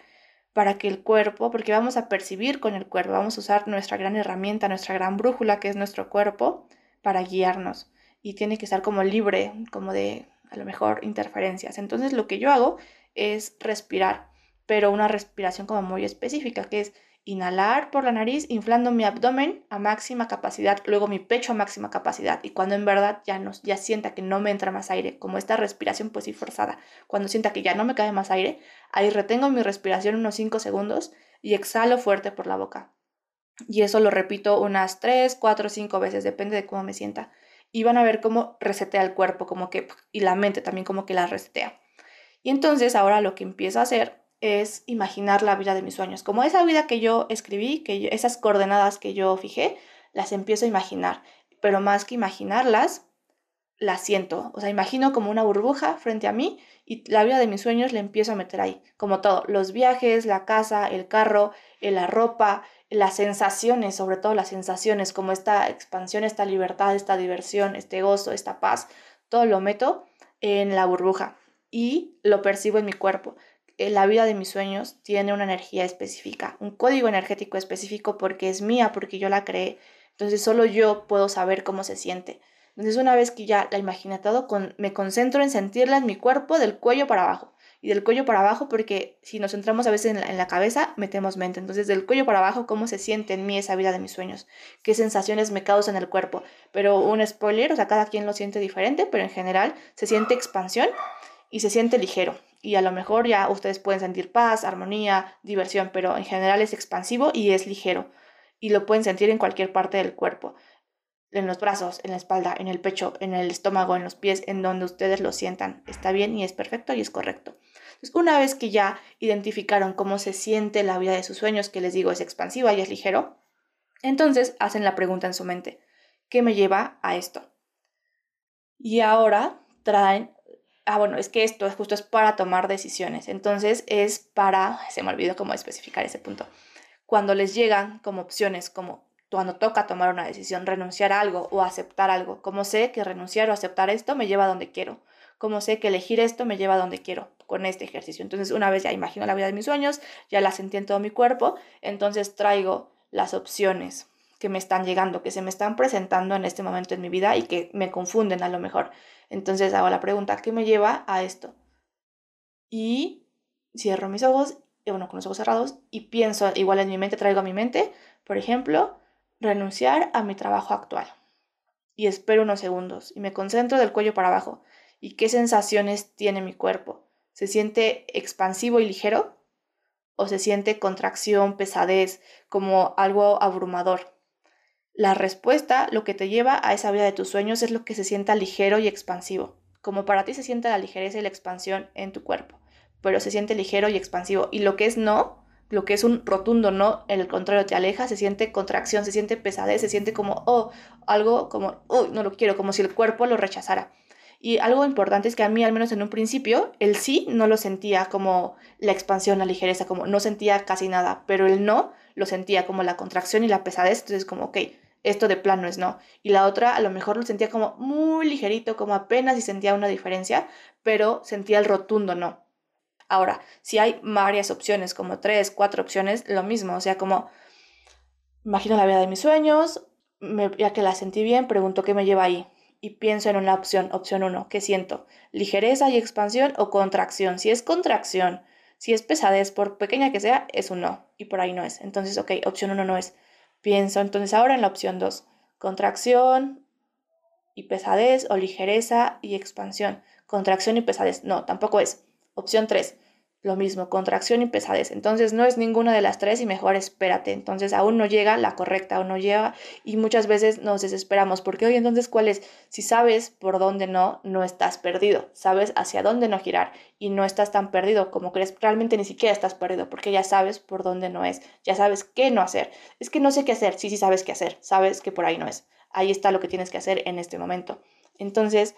para que el cuerpo, porque vamos a percibir con el cuerpo, vamos a usar nuestra gran herramienta, nuestra gran brújula que es nuestro cuerpo para guiarnos y tiene que estar como libre, como de a lo mejor interferencias. Entonces lo que yo hago es respirar, pero una respiración como muy específica, que es Inhalar por la nariz, inflando mi abdomen a máxima capacidad, luego mi pecho a máxima capacidad. Y cuando en verdad ya, no, ya sienta que no me entra más aire, como esta respiración pues sí forzada, cuando sienta que ya no me cae más aire, ahí retengo mi respiración unos 5 segundos y exhalo fuerte por la boca. Y eso lo repito unas 3, 4, 5 veces, depende de cómo me sienta. Y van a ver cómo resetea el cuerpo, como que, y la mente también como que la resetea. Y entonces ahora lo que empiezo a hacer es imaginar la vida de mis sueños. Como esa vida que yo escribí, que esas coordenadas que yo fijé, las empiezo a imaginar. Pero más que imaginarlas, las siento. O sea, imagino como una burbuja frente a mí y la vida de mis sueños la empiezo a meter ahí. Como todo, los viajes, la casa, el carro, eh, la ropa, las sensaciones, sobre todo las sensaciones, como esta expansión, esta libertad, esta diversión, este gozo, esta paz, todo lo meto en la burbuja y lo percibo en mi cuerpo. Eh, la vida de mis sueños tiene una energía específica, un código energético específico porque es mía, porque yo la creé. Entonces solo yo puedo saber cómo se siente. Entonces una vez que ya la imaginé todo, con, me concentro en sentirla en mi cuerpo del cuello para abajo. Y del cuello para abajo porque si nos centramos a veces en la, en la cabeza, metemos mente. Entonces del cuello para abajo, cómo se siente en mí esa vida de mis sueños. Qué sensaciones me causan el cuerpo. Pero un spoiler, o sea, cada quien lo siente diferente, pero en general se siente expansión y se siente ligero y a lo mejor ya ustedes pueden sentir paz, armonía, diversión, pero en general es expansivo y es ligero y lo pueden sentir en cualquier parte del cuerpo. En los brazos, en la espalda, en el pecho, en el estómago, en los pies, en donde ustedes lo sientan. Está bien y es perfecto y es correcto. Entonces, una vez que ya identificaron cómo se siente la vida de sus sueños, que les digo es expansiva y es ligero, entonces hacen la pregunta en su mente, ¿qué me lleva a esto? Y ahora traen, ah, bueno, es que esto es justo es para tomar decisiones. Entonces es para, se me olvidó cómo especificar ese punto. Cuando les llegan como opciones, como cuando toca tomar una decisión, renunciar a algo o aceptar algo. Como sé que renunciar o aceptar esto me lleva a donde quiero. Como sé que elegir esto me lleva a donde quiero con este ejercicio. Entonces, una vez ya imagino la vida de mis sueños, ya la sentí en todo mi cuerpo, entonces traigo las opciones que me están llegando, que se me están presentando en este momento en mi vida y que me confunden a lo mejor. Entonces hago la pregunta, ¿qué me lleva a esto? Y cierro mis ojos, bueno, con los ojos cerrados, y pienso, igual en mi mente, traigo a mi mente, por ejemplo, renunciar a mi trabajo actual. Y espero unos segundos y me concentro del cuello para abajo. ¿Y qué sensaciones tiene mi cuerpo? ¿Se siente expansivo y ligero? ¿O se siente contracción, pesadez, como algo abrumador? La respuesta, lo que te lleva a esa vida de tus sueños es lo que se sienta ligero y expansivo. Como para ti se siente la ligereza y la expansión en tu cuerpo, pero se siente ligero y expansivo. Y lo que es no, lo que es un rotundo no, en el contrario, te aleja, se siente contracción, se siente pesadez, se siente como, oh, algo como, oh, no lo quiero, como si el cuerpo lo rechazara. Y algo importante es que a mí, al menos en un principio, el sí no lo sentía como la expansión, la ligereza, como no sentía casi nada, pero el no lo sentía como la contracción y la pesadez, entonces como, ok, esto de plano es no. Y la otra a lo mejor lo sentía como muy ligerito, como apenas y sentía una diferencia, pero sentía el rotundo no. Ahora, si hay varias opciones, como tres, cuatro opciones, lo mismo, o sea, como imagino la vida de mis sueños, ya que la sentí bien, pregunto qué me lleva ahí y pienso en una opción, opción uno, ¿qué siento? ¿Ligereza y expansión o contracción? Si es contracción, si es pesadez, por pequeña que sea, es un no y por ahí no es. Entonces, ok, opción uno no es. Pienso entonces ahora en la opción dos, contracción y pesadez o ligereza y expansión. Contracción y pesadez, no, tampoco es. Opción 3, lo mismo, contracción y pesadez. Entonces no es ninguna de las tres y mejor espérate. Entonces aún no llega la correcta, aún no llega y muchas veces nos desesperamos porque, oye, entonces, ¿cuál es? Si sabes por dónde no, no estás perdido. Sabes hacia dónde no girar y no estás tan perdido como crees. Realmente ni siquiera estás perdido porque ya sabes por dónde no es. Ya sabes qué no hacer. Es que no sé qué hacer. Sí, sí sabes qué hacer. Sabes que por ahí no es. Ahí está lo que tienes que hacer en este momento. Entonces,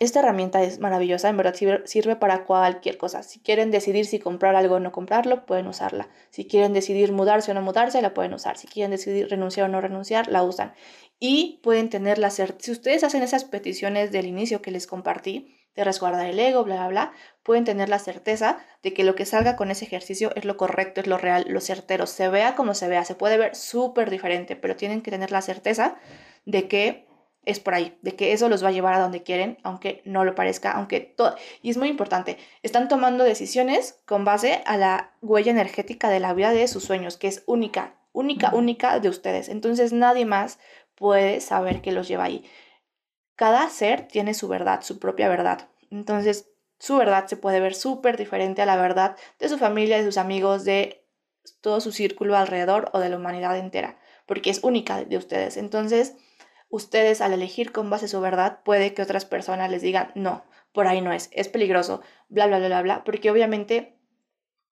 esta herramienta es maravillosa, en verdad sirve para cualquier cosa. Si quieren decidir si comprar algo o no comprarlo, pueden usarla. Si quieren decidir mudarse o no mudarse, la pueden usar. Si quieren decidir renunciar o no renunciar, la usan. Y pueden tener la certeza, si ustedes hacen esas peticiones del inicio que les compartí, de resguardar el ego, bla, bla, bla, pueden tener la certeza de que lo que salga con ese ejercicio es lo correcto, es lo real, lo certero. Se vea como se vea, se puede ver súper diferente, pero tienen que tener la certeza de que es por ahí, de que eso los va a llevar a donde quieren, aunque no lo parezca, aunque todo... Y es muy importante, están tomando decisiones con base a la huella energética de la vida de sus sueños, que es única, única, única de ustedes. Entonces nadie más puede saber que los lleva ahí. Cada ser tiene su verdad, su propia verdad. Entonces su verdad se puede ver súper diferente a la verdad de su familia, de sus amigos, de todo su círculo alrededor o de la humanidad entera, porque es única de ustedes. Entonces ustedes al elegir con base su verdad, puede que otras personas les digan, no, por ahí no es, es peligroso, bla, bla, bla, bla, bla, porque obviamente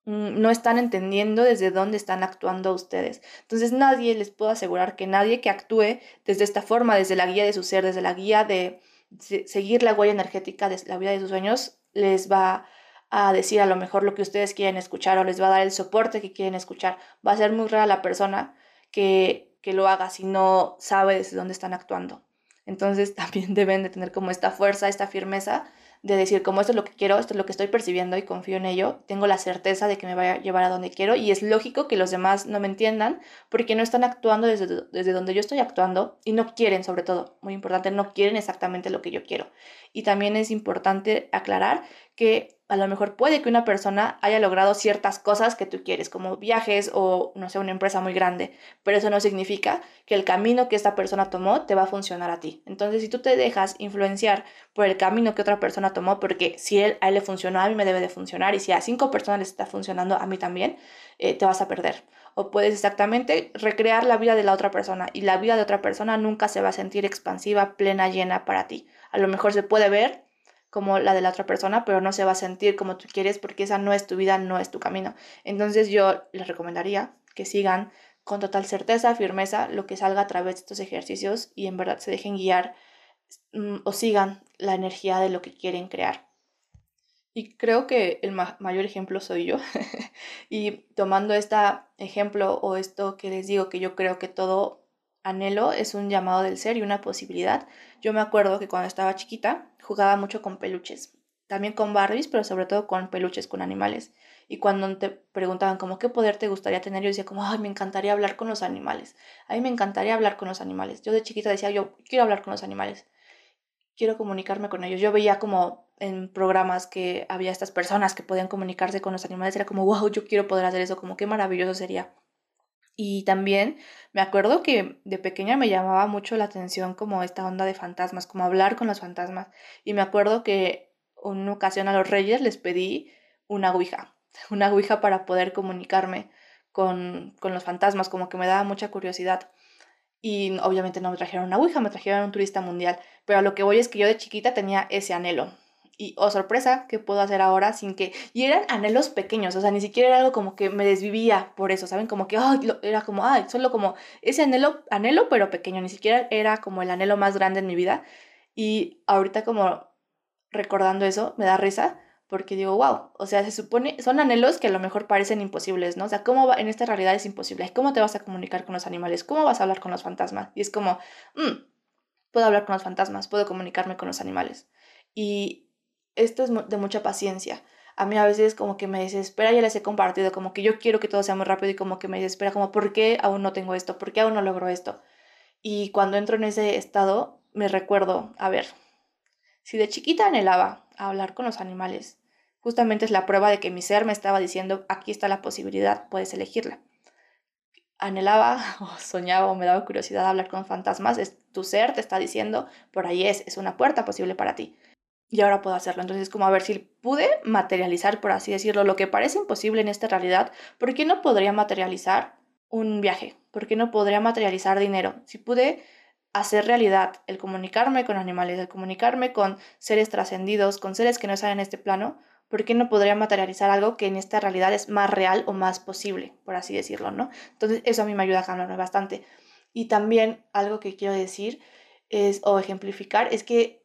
mm, no están entendiendo desde dónde están actuando ustedes. Entonces nadie les puedo asegurar que nadie que actúe desde esta forma, desde la guía de su ser, desde la guía de seguir la huella energética de la vida de sus sueños, les va a decir a lo mejor lo que ustedes quieren escuchar o les va a dar el soporte que quieren escuchar. Va a ser muy rara la persona que que lo haga si no sabe desde dónde están actuando. Entonces <laughs> también deben de tener como esta fuerza, esta firmeza de decir como esto es lo que quiero, esto es lo que estoy percibiendo y confío en ello, tengo la certeza de que me vaya a llevar a donde quiero y es lógico que los demás no me entiendan porque no están actuando desde, desde donde yo estoy actuando y no quieren sobre todo, muy importante, no quieren exactamente lo que yo quiero. Y también es importante aclarar que a lo mejor puede que una persona haya logrado ciertas cosas que tú quieres, como viajes o, no sé, una empresa muy grande, pero eso no significa que el camino que esta persona tomó te va a funcionar a ti. Entonces, si tú te dejas influenciar por el camino que otra persona tomó, porque si él, a él le funcionó, a mí me debe de funcionar, y si a cinco personas les está funcionando, a mí también, eh, te vas a perder. o puedes exactamente recrear la vida de la otra persona y la vida de otra persona nunca se va a sentir expansiva, plena, llena para ti. A lo mejor se puede ver como la de la otra persona, pero no se va a sentir como tú quieres porque esa no es tu vida, no es tu camino. Entonces yo les recomendaría que sigan con total certeza, firmeza, lo que salga a través de estos ejercicios y en verdad se dejen guiar mm, o sigan la energía de lo que quieren crear. Y creo que el mayor ejemplo soy yo. <laughs> y tomando este ejemplo o esto que les digo, que yo creo que todo anhelo es un llamado del ser y una posibilidad. Yo me acuerdo que cuando estaba chiquita jugaba mucho con peluches, también con Barbies, pero sobre todo con peluches, con animales. Y cuando te preguntaban como qué poder te gustaría tener, yo decía como, ay, me encantaría hablar con los animales. A mí me encantaría hablar con los animales. Yo de chiquita decía, yo quiero hablar con los animales. Quiero comunicarme con ellos. Yo veía como en programas que había estas personas que podían comunicarse con los animales. Era como, wow, yo quiero poder hacer eso, como qué maravilloso sería. Y también me acuerdo que de pequeña me llamaba mucho la atención como esta onda de fantasmas, como hablar con los fantasmas. Y me acuerdo que una ocasión a los reyes les pedí una ouija <laughs> una ouija para poder comunicarme con, con los fantasmas, como que me daba mucha curiosidad. Y obviamente no me trajeron una ouija, me trajeron un turista mundial. Pero a lo que voy es que yo de chiquita tenía ese anhelo. Y, oh sorpresa, ¿qué puedo hacer ahora sin que...? Y eran anhelos pequeños, o sea, ni siquiera era algo como que me desvivía por eso, ¿saben? Como que, ay, era como, ay, solo como ese anhelo, anhelo, pero pequeño, ni siquiera era como el anhelo más grande en mi vida. Y ahorita como recordando eso, me da risa, porque digo, wow, o sea, se supone, son anhelos que a lo mejor parecen imposibles, ¿no? O sea, ¿cómo va, en esta realidad es imposible? ¿Cómo te vas a comunicar con los animales? ¿Cómo vas a hablar con los fantasmas? Y es como, mm, puedo hablar con los fantasmas, puedo comunicarme con los animales. Y esto es de mucha paciencia. A mí a veces como que me desespera, ya les he compartido, como que yo quiero que todo sea muy rápido y como que me desespera, como, ¿por qué aún no tengo esto? ¿Por qué aún no logro esto? Y cuando entro en ese estado, me recuerdo, a ver, si de chiquita anhelaba hablar con los animales, Justamente es la prueba de que mi ser me estaba diciendo, aquí está la posibilidad, puedes elegirla. Anhelaba <laughs> o soñaba o me daba curiosidad hablar con fantasmas, es, tu ser te está diciendo, por ahí es, es una puerta posible para ti. Y ahora puedo hacerlo. Entonces, como a ver si pude materializar, por así decirlo, lo que parece imposible en esta realidad, ¿por qué no podría materializar un viaje? ¿Por qué no podría materializar dinero? Si pude hacer realidad el comunicarme con animales, el comunicarme con seres trascendidos, con seres que no están en este plano, ¿por qué no podría materializar algo que en esta realidad es más real o más posible, por así decirlo, ¿no? Entonces, eso a mí me ayuda a calmarme bastante. Y también algo que quiero decir es, o ejemplificar, es que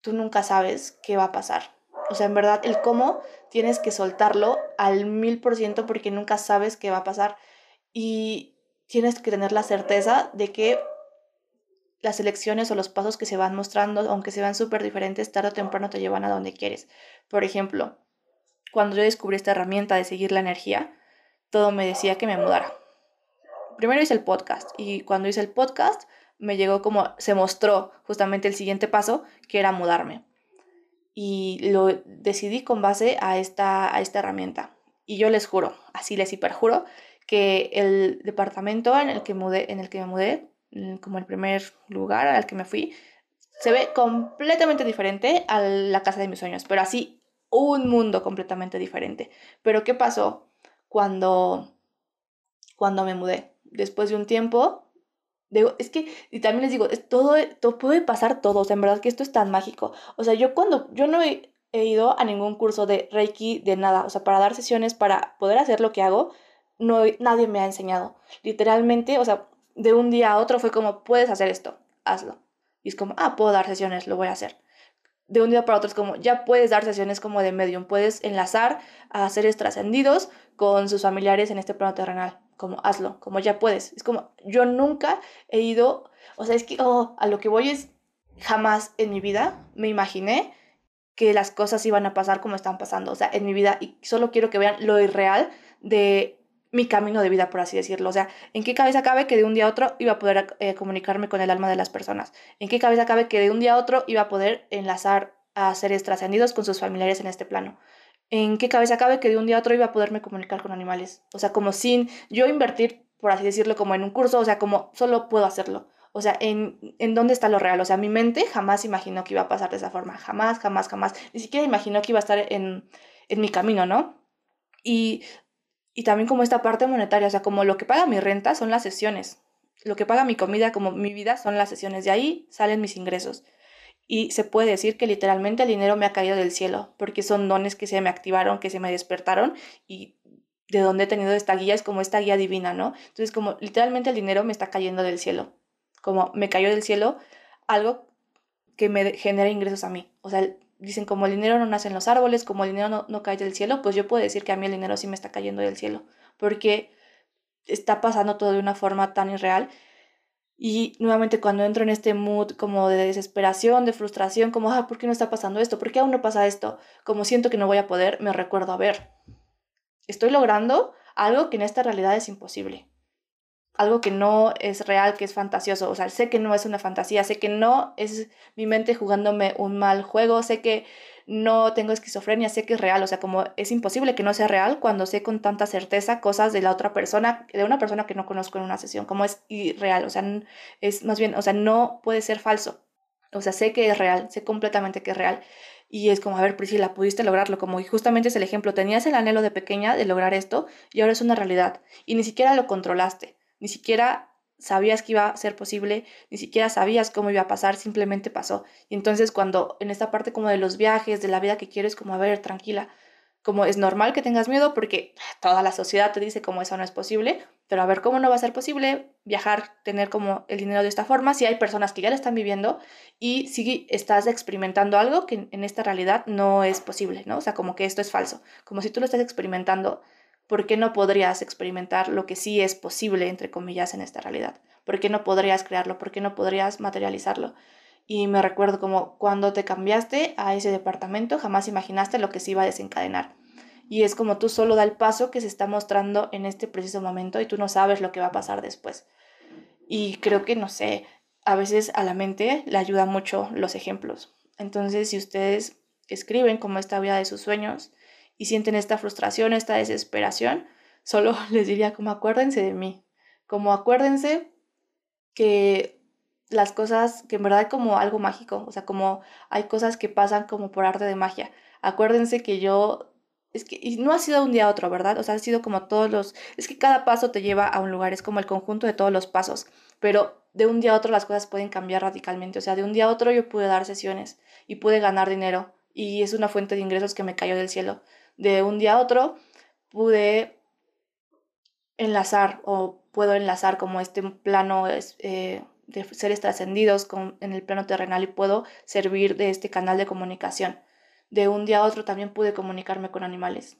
tú nunca sabes qué va a pasar. O sea, en verdad, el cómo tienes que soltarlo al mil por ciento porque nunca sabes qué va a pasar. Y tienes que tener la certeza de que las elecciones o los pasos que se van mostrando, aunque se vean súper diferentes, tarde o temprano te llevan a donde quieres. Por ejemplo, cuando yo descubrí esta herramienta de seguir la energía, todo me decía que me mudara. Primero hice el podcast y cuando hice el podcast me llegó como, se mostró justamente el siguiente paso, que era mudarme. Y lo decidí con base a esta, a esta herramienta. Y yo les juro, así les hiperjuro, que el departamento en el que, mudé, en el que me mudé Mm, como el primer lugar al que me fui, se ve completamente diferente a la casa de mis sueños, pero así un mundo completamente diferente. Pero ¿qué pasó cuando, cuando me mudé? Después de un tiempo, digo, es que, y también les digo, es todo, todo, puede pasar todo, o sea, en verdad que esto es tan mágico. O sea, yo cuando, yo no he, he ido a ningún curso de Reiki, de nada, o sea, para dar sesiones, para poder hacer lo que hago, no, nadie me ha enseñado. Literalmente, o sea, de un día a otro fue como, puedes hacer esto, hazlo. Y es como, ah, puedo dar sesiones, lo voy a hacer. De un día para otro es como, ya puedes dar sesiones como de medium, puedes enlazar a seres trascendidos con sus familiares en este plano terrenal. Como, hazlo, como ya puedes. Es como, yo nunca he ido, o sea, es que, oh, a lo que voy es, jamás en mi vida me imaginé que las cosas iban a pasar como están pasando, o sea, en mi vida, y solo quiero que vean lo irreal de mi camino de vida, por así decirlo. O sea, ¿en qué cabeza cabe que de un día a otro iba a poder eh, comunicarme con el alma de las personas? ¿En qué cabeza cabe que de un día a otro iba a poder enlazar a seres trascendidos con sus familiares en este plano? ¿En qué cabeza cabe que de un día a otro iba a poderme comunicar con animales? O sea, como sin yo invertir, por así decirlo, como en un curso, o sea, como solo puedo hacerlo. O sea, ¿en, en dónde está lo real? O sea, mi mente jamás imaginó que iba a pasar de esa forma. Jamás, jamás, jamás. Ni siquiera imaginó que iba a estar en, en mi camino, ¿no? Y Y también como esta parte monetaria, o sea, como lo que paga mi renta son las sesiones, lo que paga mi comida como mi vida son las sesiones, de ahí salen mis ingresos. Y se puede decir que literalmente el dinero me ha caído del cielo, porque son dones que se me activaron, que se me despertaron y de donde he tenido esta guía es como esta guía divina, ¿no? Entonces como literalmente el dinero me está cayendo del cielo, como me cayó del cielo algo que me genera ingresos a mí. O sea, dicen como el dinero no nace en los árboles, como el dinero no, no cae del cielo, pues yo puedo decir que a mí el dinero sí me está cayendo del cielo, porque está pasando todo de una forma tan irreal y nuevamente cuando entro en este mood como de desesperación, de frustración, como, ah, ¿por qué no está pasando esto? ¿Por qué aún no pasa esto? Como siento que no voy a poder, me recuerdo, a ver, estoy logrando algo que en esta realidad es imposible. Algo que no es real, que es fantasioso. O sea, sé que no es una fantasía, sé que no es mi mente jugándome un mal juego, sé que no tengo esquizofrenia, sé que es real, o sea, como es imposible que no sea real cuando sé con tanta certeza cosas de la otra persona, de una persona que no conozco en una sesión, como es irreal, o sea, es más bien, o sea, no puede ser falso. O sea, sé que es real, sé completamente que es real. Y es como, a ver, Priscila, pudiste lograrlo, como y justamente es el ejemplo, tenías el anhelo de pequeña de lograr esto y ahora es una realidad y ni siquiera lo controlaste, ni siquiera sabías que iba a ser posible, ni siquiera sabías cómo iba a pasar, simplemente pasó. Y entonces cuando en esta parte como de los viajes, de la vida que quieres, como a ver, tranquila, como es normal que tengas miedo porque toda la sociedad te dice como eso no es posible, pero a ver cómo no va a ser posible viajar, tener como el dinero de esta forma, si hay personas que ya lo están viviendo y si estás experimentando algo que en esta realidad no es posible, ¿no? O sea, como que esto es falso, como si tú lo estás experimentando ¿por qué no podrías experimentar lo que sí es posible, entre comillas, en esta realidad? ¿Por qué no podrías crearlo? ¿Por qué no podrías materializarlo? Y me recuerdo como cuando te cambiaste a ese departamento, jamás imaginaste lo que se iba a desencadenar. Y es como tú solo da el paso que se está mostrando en este preciso momento y tú no sabes lo que va a pasar después. Y creo que, no sé, a veces a la mente le ayuda mucho los ejemplos. Entonces, si ustedes escriben como esta vida de sus sueños, y sienten esta frustración, esta desesperación, solo <laughs> les diría como acuérdense de mí, como acuérdense que las cosas, que en verdad como algo mágico, o sea, como hay cosas que pasan como por arte de magia. Acuérdense que yo, es que, y no ha sido un día a otro, ¿verdad? O sea, ha sido como todos los, es que cada paso te lleva a un lugar, es como el conjunto de todos los pasos, pero de un día a otro las cosas pueden cambiar radicalmente, o sea, de un día a otro yo pude dar sesiones y pude ganar dinero y es una fuente de ingresos que me cayó del cielo de un día a otro pude enlazar o puedo enlazar como este plano eh, de seres trascendidos en el plano terrenal y puedo servir de este canal de comunicación. De un día a otro también pude comunicarme con animales.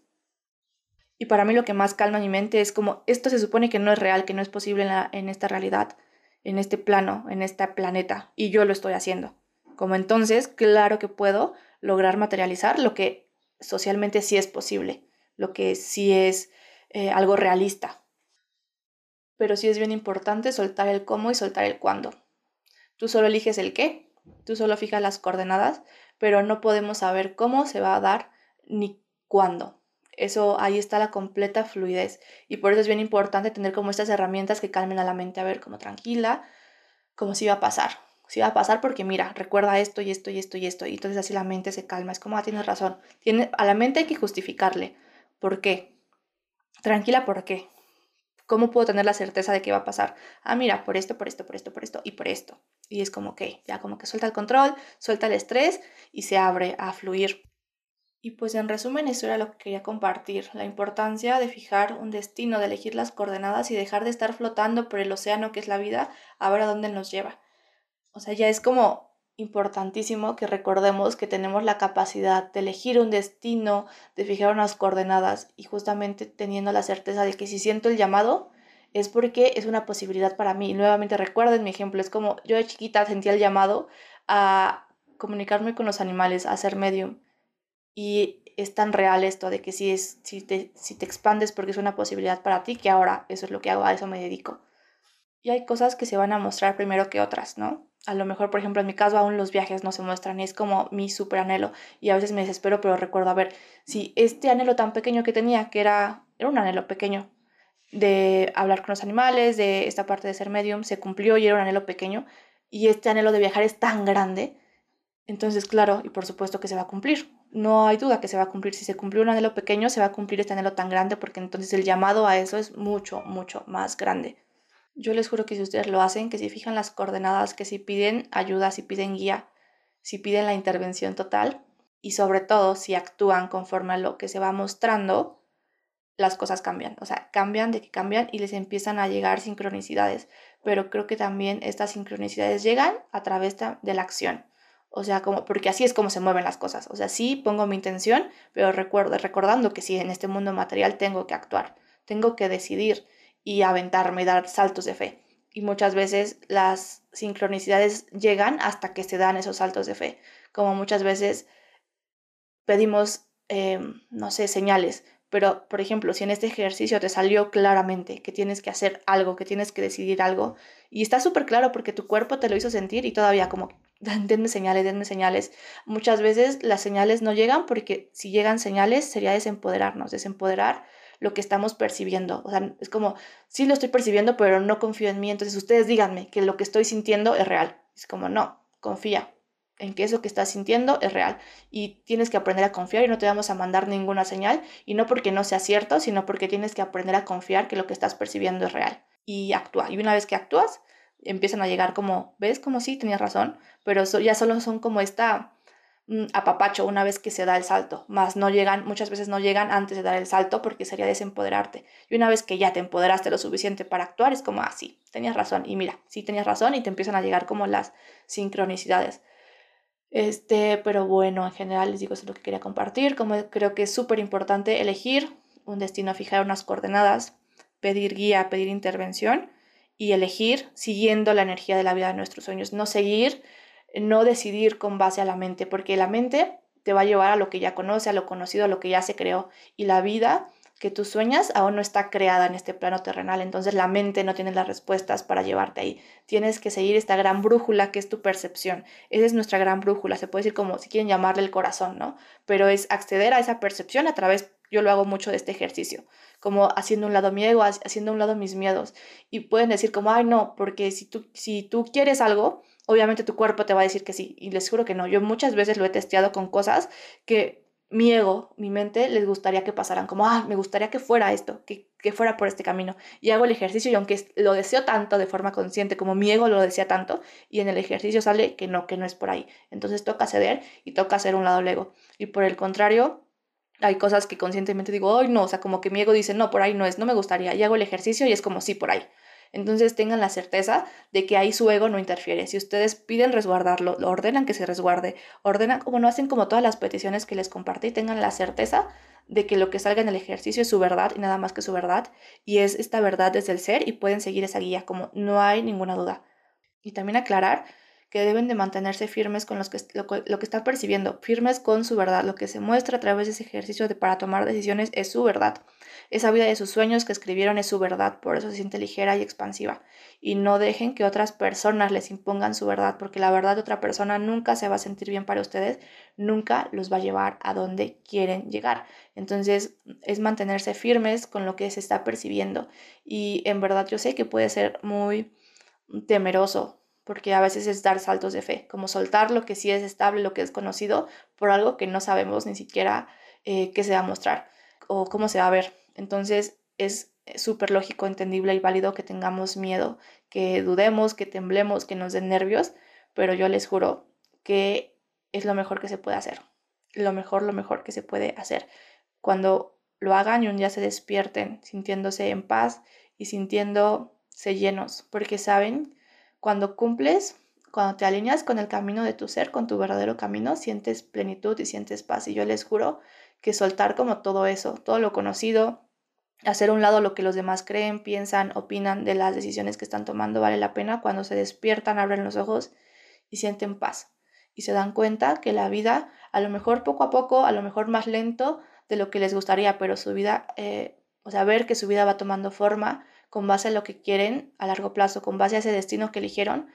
Y para mí lo que más calma mi mente es como esto se supone que no es real, que no es posible en, en esta realidad, en este plano, en este planeta, y yo lo estoy haciendo. Como entonces, claro que puedo lograr materializar lo que socialmente sí es posible, lo que sí es eh, algo realista. Pero sí es bien importante soltar el cómo y soltar el cuándo. Tú solo eliges el qué, tú solo fijas las coordenadas, pero no podemos saber cómo se va a dar ni cuándo. Eso ahí está la completa fluidez y por eso es bien importante tener como estas herramientas que calmen a la mente a ver como tranquila, como si va a pasar, si va a pasar porque mira, recuerda esto y esto y esto y esto. Y entonces así la mente se calma. Es como, ah, tienes razón. Tiene, a la mente hay que justificarle. ¿Por qué? Tranquila, ¿por qué? ¿Cómo puedo tener la certeza de que va a pasar? Ah, mira, por esto, por esto, por esto, por esto y por esto. Y es como que ya como que suelta el control, suelta el estrés y se abre a fluir. Y pues en resumen eso era lo que quería compartir, la importancia de fijar un destino, de elegir las coordenadas y dejar de estar flotando por el océano que es la vida, a ver a dónde nos lleva. O sea, ya es como importantísimo que recordemos que tenemos la capacidad de elegir un destino, de fijar unas coordenadas y justamente teniendo la certeza de que si siento el llamado es porque es una posibilidad para mí. nuevamente recuerden mi ejemplo, es como yo de chiquita sentía el llamado a comunicarme con los animales, a ser medium. Y es tan real esto de que si, es, si, te, si te expandes porque es una posibilidad para ti, que ahora eso es lo que hago, a eso me dedico. Y hay cosas que se van a mostrar primero que otras, ¿no? A lo mejor, por ejemplo, en mi caso aún los viajes no se muestran y es como mi súper anhelo y a veces me desespero, pero recuerdo, a ver, si este anhelo tan pequeño que tenía, que era, era un anhelo pequeño de hablar con los animales, de esta parte de ser medium, se cumplió y era un anhelo pequeño y este anhelo de viajar es tan grande, entonces claro, y por supuesto que se va a cumplir, no hay duda que se va a cumplir. Si se cumplió un anhelo pequeño, se va a cumplir este anhelo tan grande porque entonces el llamado a eso es mucho, mucho más grande. Yo les juro que si ustedes lo hacen, que si fijan las coordenadas, que si piden ayuda, si piden guía, si piden la intervención total y sobre todo si actúan conforme a lo que se va mostrando, las cosas cambian. O sea, cambian de que cambian y les empiezan a llegar sincronicidades. Pero creo que también estas sincronicidades llegan a través de la acción. O sea, como, porque así es como se mueven las cosas. O sea, sí pongo mi intención, pero recuerdo, recordando que sí, en este mundo material tengo que actuar, tengo que decidir y aventarme, dar saltos de fe. Y muchas veces las sincronicidades llegan hasta que se dan esos saltos de fe. Como muchas veces pedimos, em, no sé, señales. Pero, por ejemplo, si en este ejercicio te salió claramente que tienes que hacer algo, que tienes que decidir algo, y está súper claro porque tu cuerpo te lo hizo sentir y todavía como, <laughs> denme señales, denme señales. Muchas veces las señales no llegan porque si llegan señales sería desempoderarnos, desempoderar lo que estamos percibiendo. O sea, es como, sí lo estoy percibiendo, pero no confío en mí. Entonces ustedes díganme que lo que estoy sintiendo es real. Es como, no, confía en que eso que estás sintiendo es real. Y tienes que aprender a confiar y no te vamos a mandar ninguna señal. Y no porque no sea cierto, sino porque tienes que aprender a confiar que lo que estás percibiendo es real. Y actúa. Y una vez que actúas, empiezan a llegar como, ¿ves? Como sí, tenías razón, pero ya solo son como esta apapacho una vez que se da el salto, más no llegan, muchas veces no llegan antes de dar el salto porque sería desempoderarte. Y una vez que ya te empoderaste lo suficiente para actuar, es como, ah, tenías razón. Y mira, sí tenías razón y te empiezan a llegar como las sincronicidades. Este, pero bueno, en general les digo, eso es lo que quería compartir. Como creo que es súper importante elegir un destino, fijar unas coordenadas, pedir guía, pedir intervención y elegir siguiendo la energía de la vida de nuestros sueños, no seguir, no decidir con base a la mente, porque la mente te va a llevar a lo que ya conoce, a lo conocido, a lo que ya se creó, y la vida que tú sueñas aún no está creada en este plano terrenal, entonces la mente no tiene las respuestas para llevarte ahí. Tienes que seguir esta gran brújula que es tu percepción. Esa es nuestra gran brújula, se puede decir como si quieren llamarle el corazón, ¿no? Pero es acceder a esa percepción a través, yo lo hago mucho de este ejercicio, como haciendo un lado mi ego, haciendo un lado mis miedos. Y pueden decir como, ay, no, porque si tú, si tú quieres algo, obviamente tu cuerpo te va a decir que sí. Y les juro que no. Yo muchas veces lo he testeado con cosas que mi ego, mi mente, les gustaría que pasaran, como, ah, me gustaría que fuera esto, que, que, fuera por este camino. Y hago el ejercicio y aunque lo deseo tanto de forma consciente, como mi ego lo desea tanto, y en el ejercicio sale que no, que no es por ahí. Entonces toca ceder y toca hacer un lado el ego. Y por el contrario, hay cosas que conscientemente digo, ay, no, o sea, como que mi ego dice, no, por ahí no es, no me gustaría, y hago el ejercicio y es como, sí, por ahí. Entonces tengan la certeza de que ahí su ego no interfiere. Si ustedes piden resguardarlo, lo ordenan que se resguarde, ordenan como no hacen como todas las peticiones que les compartí, tengan la certeza de que lo que salga en el ejercicio es su verdad y nada más que su verdad, y es esta verdad desde el ser y pueden seguir esa guía, como no hay ninguna duda. Y también aclarar que deben de mantenerse firmes con los que, lo, que están percibiendo, firmes con su verdad. Lo que se muestra a través de ese ejercicio de para tomar decisiones es su verdad. Esa vida de sus sueños que escribieron es su verdad, por eso se siente ligera y expansiva. Y no dejen que otras personas les impongan su verdad, porque la verdad de otra persona nunca se va a sentir bien para ustedes, nunca los va a llevar a donde quieren llegar. Entonces es mantenerse firmes con lo que se está percibiendo. Y en verdad yo sé que puede ser muy temeroso porque a veces es dar saltos de fe, como soltar lo que sí es estable, lo que es conocido, por algo que no sabemos ni siquiera eh, qué se va a mostrar o cómo se va a ver. Entonces es súper lógico, entendible y válido que tengamos miedo, que dudemos, que temblemos, que nos den nervios, pero yo les juro que es lo mejor que se puede hacer. Lo mejor, lo mejor que se puede hacer. Cuando lo hagan y un día se despierten sintiéndose en paz y sintiéndose llenos, porque saben cuando cumples, cuando te alineas con el camino de tu ser, con tu verdadero camino, sientes plenitud y sientes paz. Y yo les juro que soltar como todo eso, todo lo conocido, hacer a un lado lo que los demás creen, piensan, opinan de las decisiones que están tomando, vale la pena cuando se despiertan, abren los ojos y sienten paz. Y se dan cuenta que la vida, a lo mejor poco a poco, a lo mejor más lento de lo que les gustaría, pero su vida, eh, o sea, ver que su vida va tomando forma con base a lo que quieren a largo plazo, con base a ese destino que eligieron,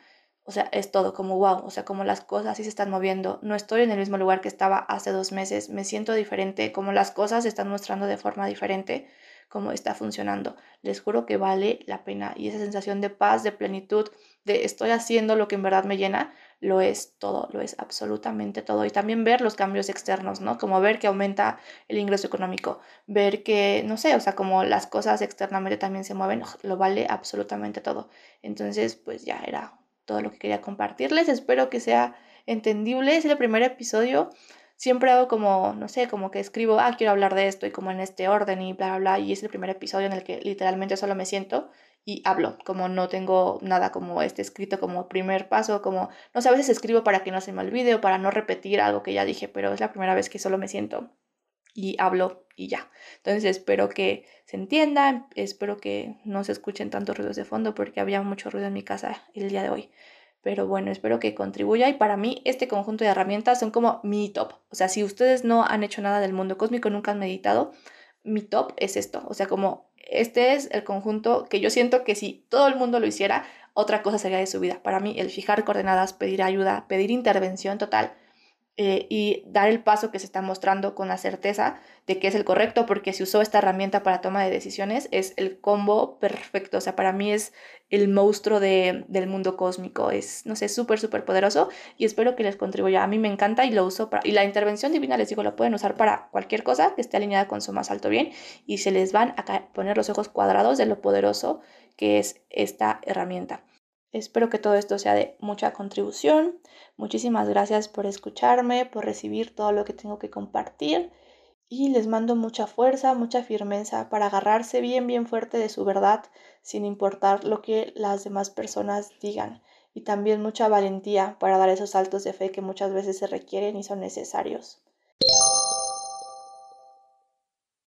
o sea, es todo como wow, o sea, como las cosas así se están moviendo. No estoy en el mismo lugar que estaba hace dos meses, me siento diferente, como las cosas se están mostrando de forma diferente, como está funcionando. Les juro que vale la pena y esa sensación de paz, de plenitud, de estoy haciendo lo que en verdad me llena, lo es todo, lo es absolutamente todo. Y también ver los cambios externos, ¿no? Como ver que aumenta el ingreso económico, ver que, no sé, o sea, como las cosas externamente también se mueven, lo vale absolutamente todo. Entonces, pues ya era todo lo que quería compartirles. Espero que sea entendible. Es el primer episodio. Siempre hago como, no sé, como que escribo, ah, quiero hablar de esto y como en este orden y bla, bla, bla. Y es el primer episodio en el que literalmente solo me siento y hablo, como no tengo nada como este escrito como primer paso, como, no sé, a veces escribo para que no se me olvide o para no repetir algo que ya dije, pero es la primera vez que solo me siento y hablo y ya. Entonces espero que se entienda, espero que no se escuchen tantos ruidos de fondo porque había mucho ruido en mi casa el día de hoy. Pero bueno, espero que contribuya y para mí este conjunto de herramientas son como mi top. O sea, si ustedes no han hecho nada del mundo cósmico, nunca han meditado, mi top es esto. O sea, como este es el conjunto que yo siento que si todo el mundo lo hiciera, otra cosa sería de su vida. Para mí, el fijar coordenadas, pedir ayuda, pedir intervención total, eh, y dar el paso que se está mostrando con la certeza de que es el correcto, porque si usó esta herramienta para toma de decisiones, es el combo perfecto. O sea, para mí es el monstruo de, del mundo cósmico. Es, no sé, súper, súper poderoso y espero que les contribuya. A mí me encanta y lo uso para... Y la intervención divina, les digo, la pueden usar para cualquier cosa que esté alineada con su más alto bien y se les van a poner los ojos cuadrados de lo poderoso que es esta herramienta. Espero que todo esto sea de mucha contribución. Muchísimas gracias por escucharme, por recibir todo lo que tengo que compartir y les mando mucha fuerza, mucha firmeza para agarrarse bien, bien fuerte de su verdad sin importar lo que las demás personas digan y también mucha valentía para dar esos saltos de fe que muchas veces se requieren y son necesarios.